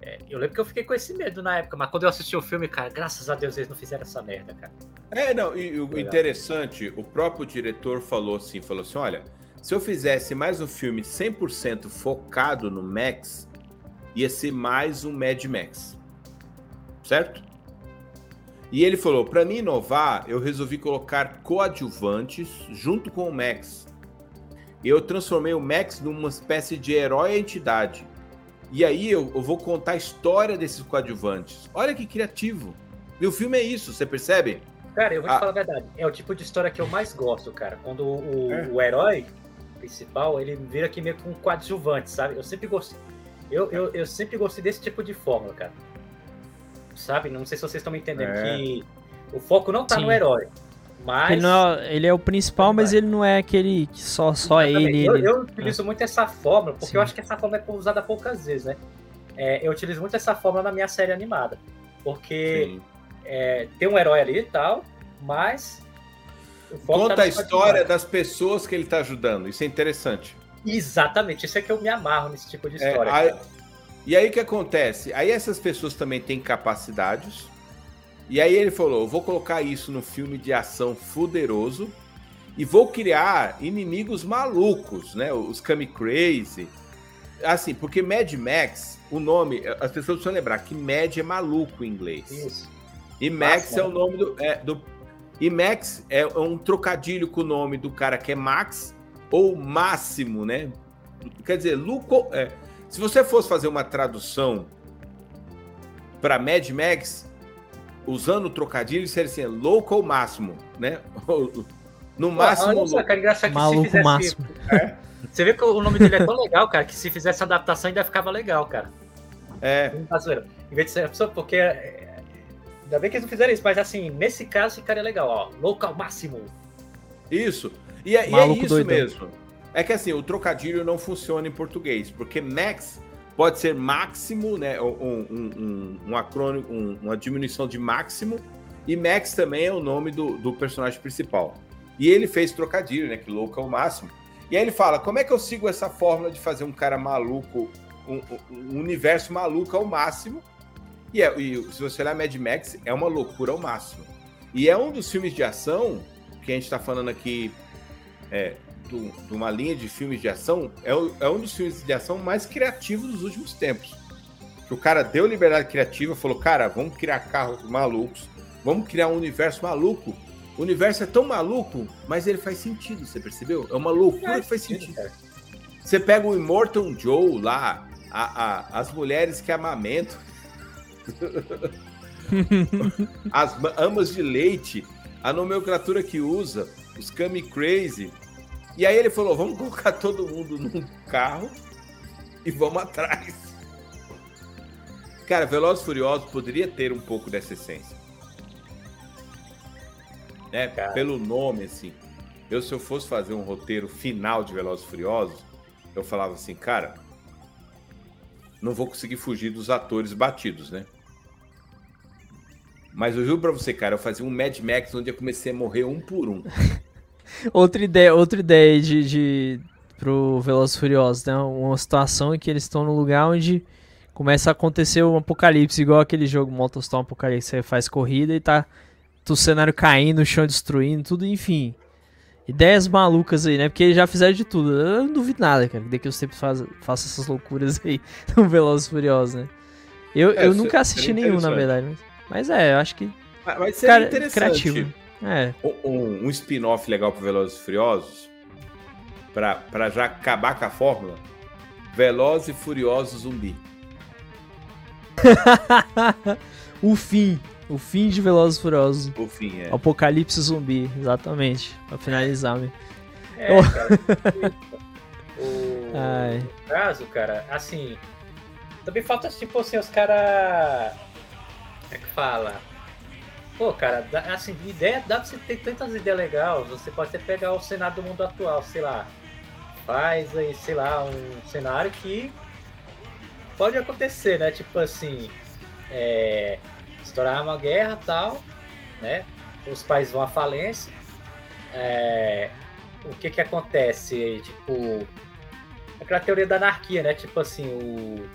É, eu lembro que eu fiquei com esse medo na época, mas quando eu assisti o filme, cara, graças a Deus eles não fizeram essa merda, cara. É, não, e o interessante, o próprio diretor falou assim, falou assim, olha, se eu fizesse mais um filme 100% focado no Max, ia ser mais um Mad Max. Certo? E ele falou, para mim inovar, eu resolvi colocar coadjuvantes junto com o Max eu transformei o Max numa espécie de herói entidade. E aí eu, eu, vou contar a história desses coadjuvantes. Olha que criativo. E o filme é isso, você percebe? Cara, eu vou te ah. falar a verdade. É o tipo de história que eu mais gosto, cara. Quando o, é. o herói principal, ele vira aqui meio com um coadjuvante, sabe? Eu sempre gostei. Eu, eu, eu sempre gostei desse tipo de fórmula, cara. Sabe? Não sei se vocês estão me entendendo. É. Que o foco não tá Sim. no herói. Mas... Ele, é, ele, é, o principal, mas ele não é aquele que só, só ele. Eu, eu utilizo é. muito essa fórmula, porque Sim. eu acho que essa fórmula é usada poucas vezes, né? É, eu utilizo muito essa fórmula na minha série animada. Porque é, tem um herói ali e tal, mas. Conta tá a história das pessoas que ele está ajudando. Isso é interessante. Exatamente, isso é que eu me amarro nesse tipo de é, história. Aí, e aí o que acontece? Aí essas pessoas também têm capacidades. E aí ele falou: vou colocar isso no filme de ação fuderoso e vou criar inimigos malucos, né? Os Kami Crazy. Assim, porque Mad Max, o nome, as pessoas precisam lembrar que Mad é maluco em inglês. Isso. E Max é o nome do, é, do. E Max é um trocadilho com o nome do cara que é Max ou Máximo, né? Quer dizer, Luco. É, se você fosse fazer uma tradução para Mad Max, usando o trocadilho, seria assim: louco ou máximo, né? No máximo. Olha cara, engraçado que Maluco se fizesse, máximo. É. Você vê que o nome dele é tão legal, cara, que se fizesse adaptação ainda ficava legal, cara. É. Em vez de ser porque. Ainda bem que eles não fizeram isso, mas assim, nesse caso ficaria legal, ó. Local máximo. isso. E é, e é isso doidão. mesmo. É que assim, o trocadilho não funciona em português, porque max pode ser máximo, né? Um, um, um, um acrônimo, um, uma diminuição de máximo, e max também é o nome do, do personagem principal. E ele fez trocadilho, né? Que louco é o máximo. E aí ele fala: como é que eu sigo essa fórmula de fazer um cara maluco, um, um universo maluco ao máximo? E, é, e se você olhar Mad Max, é uma loucura ao máximo. E é um dos filmes de ação que a gente está falando aqui é, de uma linha de filmes de ação, é, é, um dos filmes de ação mais criativos dos últimos tempos. Que o cara deu liberdade criativa, falou, cara, vamos criar carros malucos, vamos criar um universo maluco. O universo é tão maluco, mas ele faz sentido, você percebeu? É uma loucura que faz sentido. Você pega o Immortal Joe lá, a, a, as mulheres que amamentam, as amas de leite, a nomenclatura que usa, os Kami Crazy. E aí ele falou: vamos colocar todo mundo num carro e vamos atrás. Cara, Velozes Furiosos poderia ter um pouco dessa essência. Né? Pelo nome, assim. Eu, se eu fosse fazer um roteiro final de Velozes Furiosos, eu falava assim, cara, não vou conseguir fugir dos atores batidos, né? Mas eu juro pra você, cara, eu fazia um Mad Max onde eu comecei a morrer um por um. outra ideia, outra ideia de, de pro Velozes Furiosos, né? Uma situação em que eles estão no lugar onde começa a acontecer um apocalipse, igual aquele jogo Motostorm Apocalipse, você faz corrida e tá o cenário caindo, o chão destruindo, tudo, enfim. Ideias malucas aí, né? Porque eles já fizeram de tudo. Eu não duvido nada, cara. Daqui os tempos faça essas loucuras aí no Velozes Furiosos, né? Eu, é, eu nunca assisti nenhum, na verdade. Mas, mas é, eu acho que. Mas seria cara, interessante. Criativo. É. Um, um spin-off legal pro Velozes Furiosos. Pra, pra já acabar com a fórmula. Velozes e Furiosos Zumbi. o fim. O fim de Velozes e Furiosos. O fim, é. Apocalipse zumbi, exatamente. Pra finalizar, meu. É, oh. cara. o... Ai. caso, cara, assim. Também falta, tipo assim, os caras. Como é que fala? Pô, cara, assim, ideia, dá pra você ter tantas ideias legais. Você pode até pegar o cenário do mundo atual, sei lá. Faz aí, sei lá, um cenário que pode acontecer, né? Tipo assim. É, estourar uma guerra tal, né? Os países vão à falência. É, o que que acontece? Tipo, aquela teoria da anarquia, né? Tipo assim, o,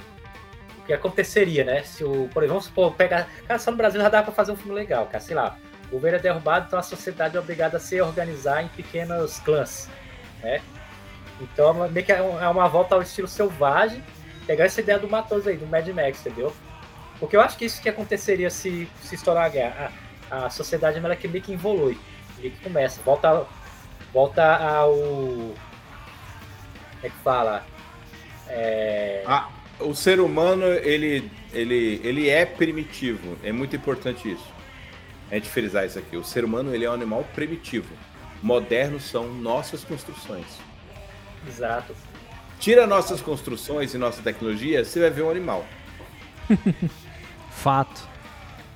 o que aconteceria, né? Se o, por exemplo, vamos supor, pegar. Cara, só no Brasil já dá para fazer um filme legal, cara. Sei lá, o governo é derrubado, então a sociedade é obrigada a se organizar em pequenos clãs, né? Então, meio que é, é uma volta ao estilo selvagem. Pegar essa ideia do Matoso aí, do Mad Max, entendeu? Porque eu acho que isso que aconteceria se, se estourar a guerra. A, a sociedade ela que meio que evolui. Meio que começa. Volta, volta ao. Como é que fala? É... Ah, o ser humano, ele, ele, ele é primitivo. É muito importante isso. a gente frisar isso aqui. O ser humano ele é um animal primitivo. Modernos são nossas construções. Exato. Tira nossas construções e nossa tecnologia, você vai ver um animal. Fato.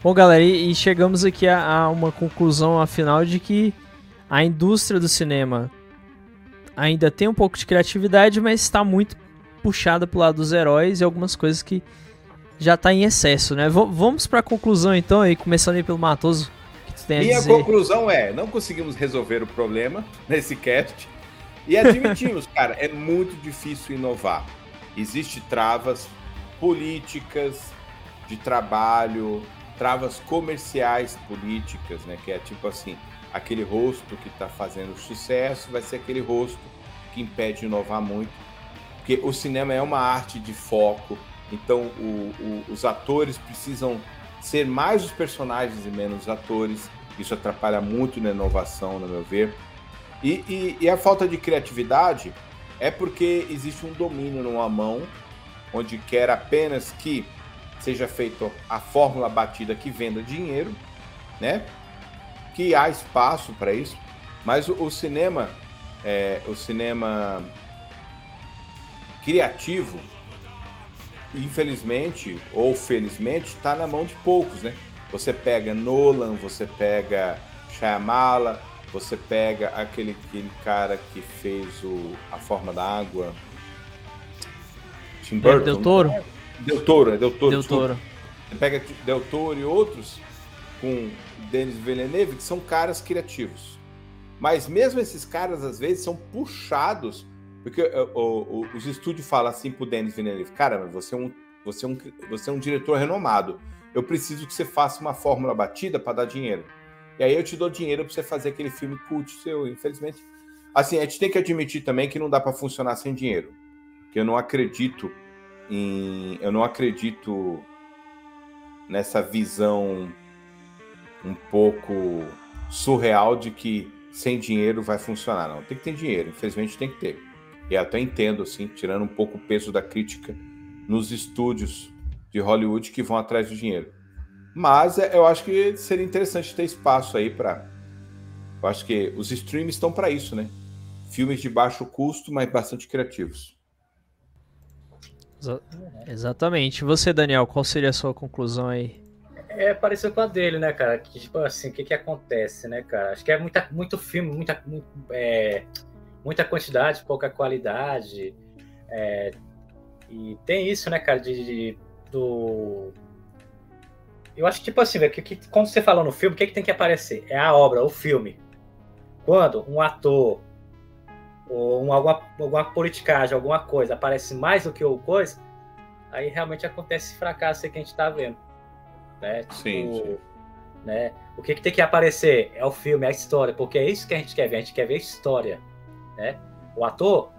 Bom, galera, e, chegamos aqui a, a, uma conclusão afinal de que a indústria do cinema ainda tem um pouco de criatividade, mas está muito puxada pro lado dos heróis e algumas coisas que já está em excesso, né? V vamos para a conclusão então, aí começando aí pelo Matoso. Minha conclusão é, não conseguimos resolver o problema nesse cast e admitimos, cara, é muito difícil inovar. Existem travas políticas, de trabalho, travas comerciais políticas, né? Que é tipo assim, aquele rosto que está fazendo sucesso vai ser aquele rosto que impede de inovar muito. Porque o cinema é uma arte de foco, então o, o, os atores precisam ser mais os personagens e menos os atores. Isso atrapalha muito na inovação, no meu ver. E, e, e a falta de criatividade é porque existe um domínio numa mão, onde quer apenas que seja feita a fórmula batida que venda dinheiro, né? Que há espaço para isso, mas o, o cinema, é, o cinema criativo, infelizmente ou felizmente, está na mão de poucos, né? Você pega Nolan, você pega Shyamala, você pega aquele, aquele cara que fez o, a forma da água, Tim Burton. Del Toro? Del Toro, é Del Toro. Del Toro. Você pega Del Toro e outros com Denis Villeneuve, que são caras criativos. Mas mesmo esses caras, às vezes, são puxados, porque uh, uh, uh, os estúdios falam assim pro Denis Villeneuve, cara, você é, um, você, é um, você é um diretor renomado, eu preciso que você faça uma fórmula batida para dar dinheiro. E aí eu te dou dinheiro para você fazer aquele filme cult seu, infelizmente. Assim, a gente tem que admitir também que não dá para funcionar sem dinheiro. Que eu não acredito em, eu não acredito nessa visão um pouco surreal de que sem dinheiro vai funcionar. Não, tem que ter dinheiro, infelizmente tem que ter. E até entendo, assim, tirando um pouco o peso da crítica nos estúdios de Hollywood que vão atrás do dinheiro. Mas é, eu acho que seria interessante ter espaço aí para. Eu acho que os streams estão para isso, né? Filmes de baixo custo, mas bastante criativos. Exa exatamente. Você, Daniel, qual seria a sua conclusão aí? É parecido com a dele, né, cara? Que, tipo assim, o que que acontece, né, cara? Acho que é muita, muito filme, muita, muito, é, muita quantidade, pouca qualidade. É, e tem isso, né, cara, de, de do... Eu acho que, tipo assim, que, que, quando você falou no filme, o que, que tem que aparecer? É a obra, o filme. Quando um ator ou um, alguma, alguma politicagem, alguma coisa aparece mais do que o coisa, aí realmente acontece esse fracasso que a gente está vendo. Né? Tipo, sim, sim. Né? O que, que tem que aparecer? É o filme, é a história, porque é isso que a gente quer ver, a gente quer ver história. Né? O ator,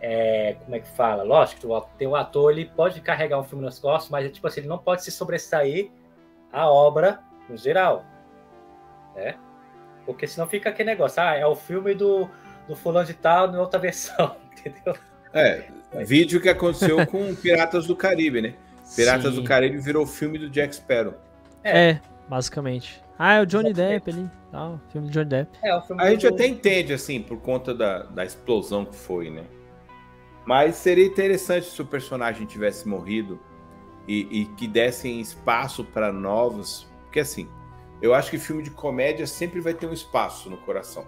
é, como é que fala? Lógico, tem o ator, ele pode carregar um filme nas costas, mas tipo assim, ele não pode se sobressair a obra no geral. Né? Porque senão fica aquele negócio, ah, é o filme do, do fulano de tal em outra versão, entendeu? É, vídeo que aconteceu com Piratas do Caribe, né? Piratas Sim. do Caribe virou filme do Jack Sparrow. É, é basicamente. Ah, é o Johnny Depp ali, tal, filme do Johnny Depp. É, a gente do... até entende, assim, por conta da, da explosão que foi, né? Mas seria interessante se o personagem tivesse morrido e, e que dessem espaço para novos. Porque, assim, eu acho que filme de comédia sempre vai ter um espaço no coração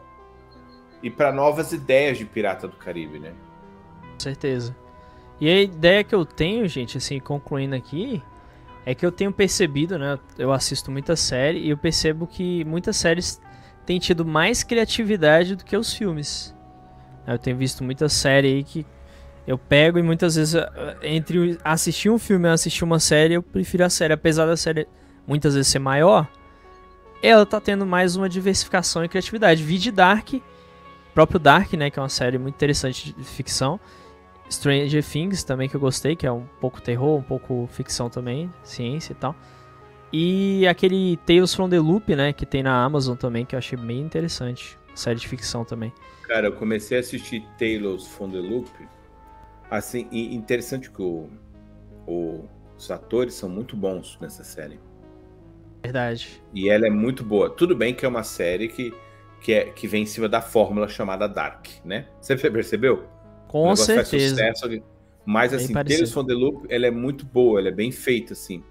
e para novas ideias de Pirata do Caribe, né? Com certeza. E a ideia que eu tenho, gente, assim, concluindo aqui, é que eu tenho percebido, né? Eu assisto muita série e eu percebo que muitas séries têm tido mais criatividade do que os filmes. Eu tenho visto muita série aí que eu pego e muitas vezes eh, entre assistir um filme e assistir uma série, eu prefiro a série, apesar da série muitas vezes ser maior. Ela tá tendo mais uma diversificação e criatividade. Vi de Dark próprio Dark, né, que é uma série muito interessante de ficção. Stranger Things também que eu gostei, que é um pouco terror, um pouco ficção também, ciência e tal. E aquele Tales from the Loop, né, que tem na Amazon também, que eu achei bem interessante. Série de ficção também. Cara, eu comecei a assistir Tales from the Loop. Assim, interessante que o, o, os atores são muito bons nessa série. Verdade. E ela é muito boa. Tudo bem que é uma série que, que, é, que vem em cima da fórmula chamada Dark, né? Você percebeu? Com certeza. Sucesso, mas bem assim, Tales from the Loop, ela é muito boa, ela é bem feita, assim.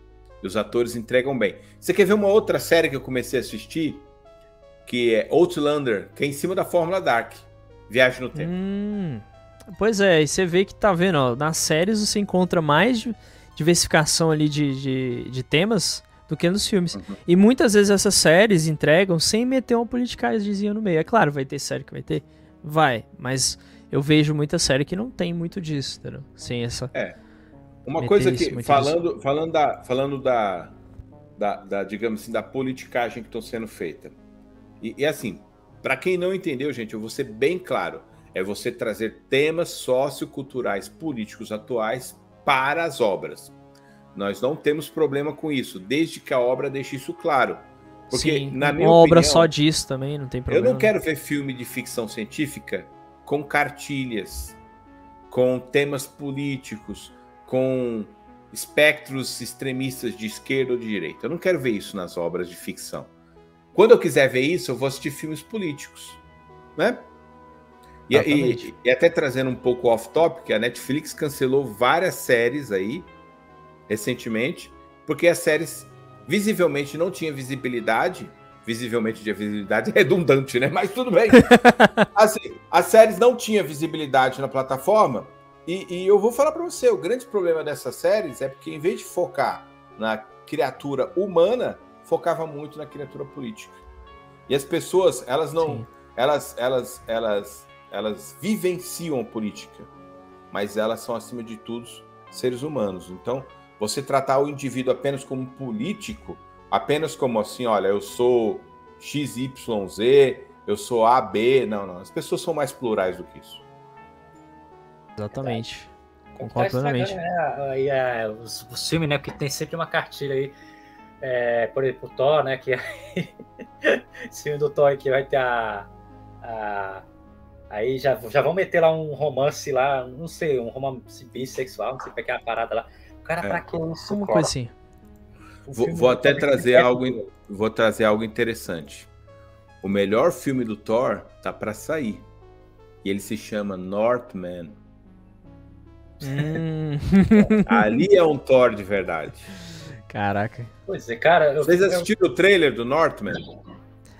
E os atores entregam bem. Você quer ver uma outra série que eu comecei a assistir? Que é Outlander, que é em cima da fórmula Dark. Viagem no tempo. Hum, pois é, e você vê que tá vendo, ó, nas séries você encontra mais diversificação ali de, de, de temas do que nos filmes. Uhum. E muitas vezes essas séries entregam sem meter uma politicagemzinha no meio. É claro, vai ter série que vai ter? Vai, mas eu vejo muita série que não tem muito disso, entendeu? Sem essa... É. Uma coisa que, falando, falando, da, falando da, da, da, digamos assim, da politicagem que estão sendo feita. E, e assim, para quem não entendeu, gente, eu vou ser bem claro. É você trazer temas socioculturais políticos atuais para as obras. Nós não temos problema com isso, desde que a obra deixe isso claro. Porque, Sim, na minha uma opinião, obra só disso também, não tem problema. Eu não quero ver filme de ficção científica com cartilhas, com temas políticos, com espectros extremistas de esquerda ou de direita. Eu não quero ver isso nas obras de ficção. Quando eu quiser ver isso, eu vou assistir filmes políticos, né? E, e, e, até trazendo um pouco off-topic, a Netflix cancelou várias séries aí recentemente, porque as séries visivelmente não tinham visibilidade. Visivelmente de visibilidade redundante, né? Mas tudo bem. assim, as séries não tinham visibilidade na plataforma. E, e eu vou falar para você: o grande problema dessas séries é porque, em vez de focar na criatura humana, focava muito na criatura política. E as pessoas, elas não. Elas, elas, elas, elas vivenciam política, mas elas são, acima de tudo, seres humanos. Então, você tratar o indivíduo apenas como político, apenas como assim, olha, eu sou XYZ, eu sou AB, não, não. As pessoas são mais plurais do que isso. Exatamente. É, Concordo plenamente. Né, aí, é, os, os filmes, né? Porque tem sempre uma cartilha aí, é, por exemplo, o Thor, né? Que esse filme do Thor que vai ter a, a Aí já, já vão meter lá um romance lá, não sei, um romance bissexual, não sei o que é a parada lá. Cara, é. pra que isso? Uma coisa assim. Vou, vou até trazer algo, vou trazer algo interessante. O melhor filme do Thor tá para sair. E ele se chama Northman. Hum. Ali é um Thor de verdade. Caraca. Pois é, cara. Eu... Vocês assistiram o trailer do Northman?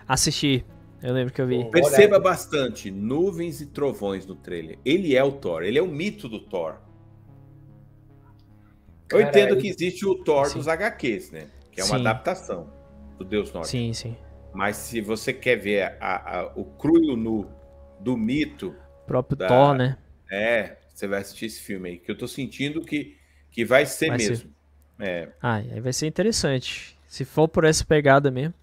Assisti. Eu lembro que eu vi. Perceba bastante nuvens e trovões no trailer. Ele é o Thor, ele é o mito do Thor. Eu entendo que existe o Thor sim. dos HQs, né? Que é uma sim. adaptação do Deus Norte. Sim, sim. Mas se você quer ver a, a, o cru e o nu do mito. O próprio da... Thor, né? É, você vai assistir esse filme aí. Que eu tô sentindo que, que vai ser vai mesmo. Ser. É. Ah, aí vai ser interessante. Se for por essa pegada mesmo.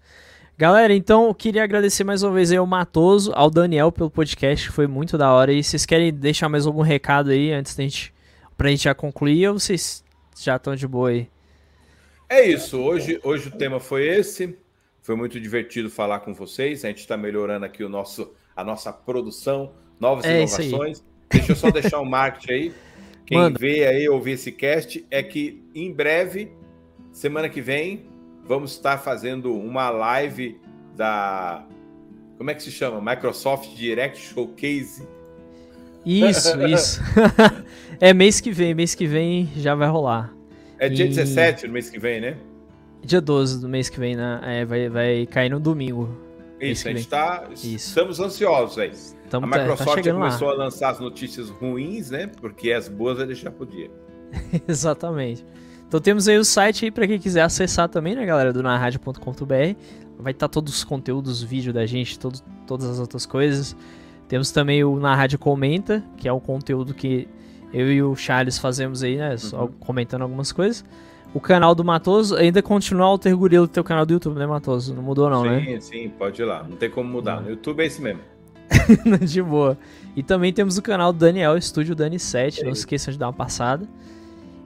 Galera, então eu queria agradecer mais uma vez aí ao Matoso, ao Daniel pelo podcast, que foi muito da hora. E vocês querem deixar mais algum recado aí antes da gente, pra gente já concluir ou vocês já estão de boa aí. É isso. Hoje, hoje o tema foi esse. Foi muito divertido falar com vocês. A gente está melhorando aqui o nosso, a nossa produção, novas é inovações. Deixa eu só deixar um marketing aí. Quem Manda. vê aí ouvir esse cast é que em breve, semana que vem, vamos estar fazendo uma live da. Como é que se chama? Microsoft Direct Showcase isso, isso. é mês que vem, mês que vem já vai rolar. É dia e... 17 do mês que vem, né? Dia 12 do mês que vem, né? É, vai, vai cair no domingo. Isso, a gente tá. Isso. Estamos ansiosos aí. Tamo, a tá, tá Microsoft tá começou lá. a lançar as notícias ruins, né? Porque as boas vai deixar pro dia. Exatamente. Então temos aí o site aí para quem quiser acessar também, né, galera, do narradio.com.br. Vai estar tá todos os conteúdos, vídeo da gente, todo, todas as outras coisas. Temos também o Na Rádio Comenta, que é um conteúdo que eu e o Charles fazemos aí, né? Só uhum. comentando algumas coisas. O canal do Matoso ainda continua Alter Gorila, teu canal do YouTube, né, Matoso? Não mudou não, sim, né? Sim, sim, pode ir lá. Não tem como mudar. No YouTube é esse mesmo. de boa. E também temos o canal do Daniel, Estúdio Dani7. Não se esqueçam de dar uma passada.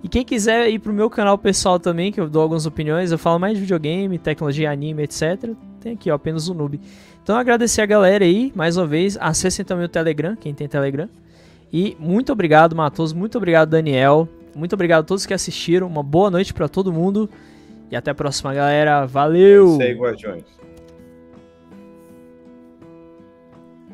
E quem quiser ir pro meu canal pessoal também, que eu dou algumas opiniões, eu falo mais de videogame, tecnologia, anime, etc. Tem aqui, ó, apenas o noob. Então agradecer a galera aí, mais uma vez. Acessem também o Telegram, quem tem Telegram. E muito obrigado, Matoso. Muito obrigado, Daniel. Muito obrigado a todos que assistiram. Uma boa noite para todo mundo. E até a próxima, galera. Valeu! É isso aí, Guardiões.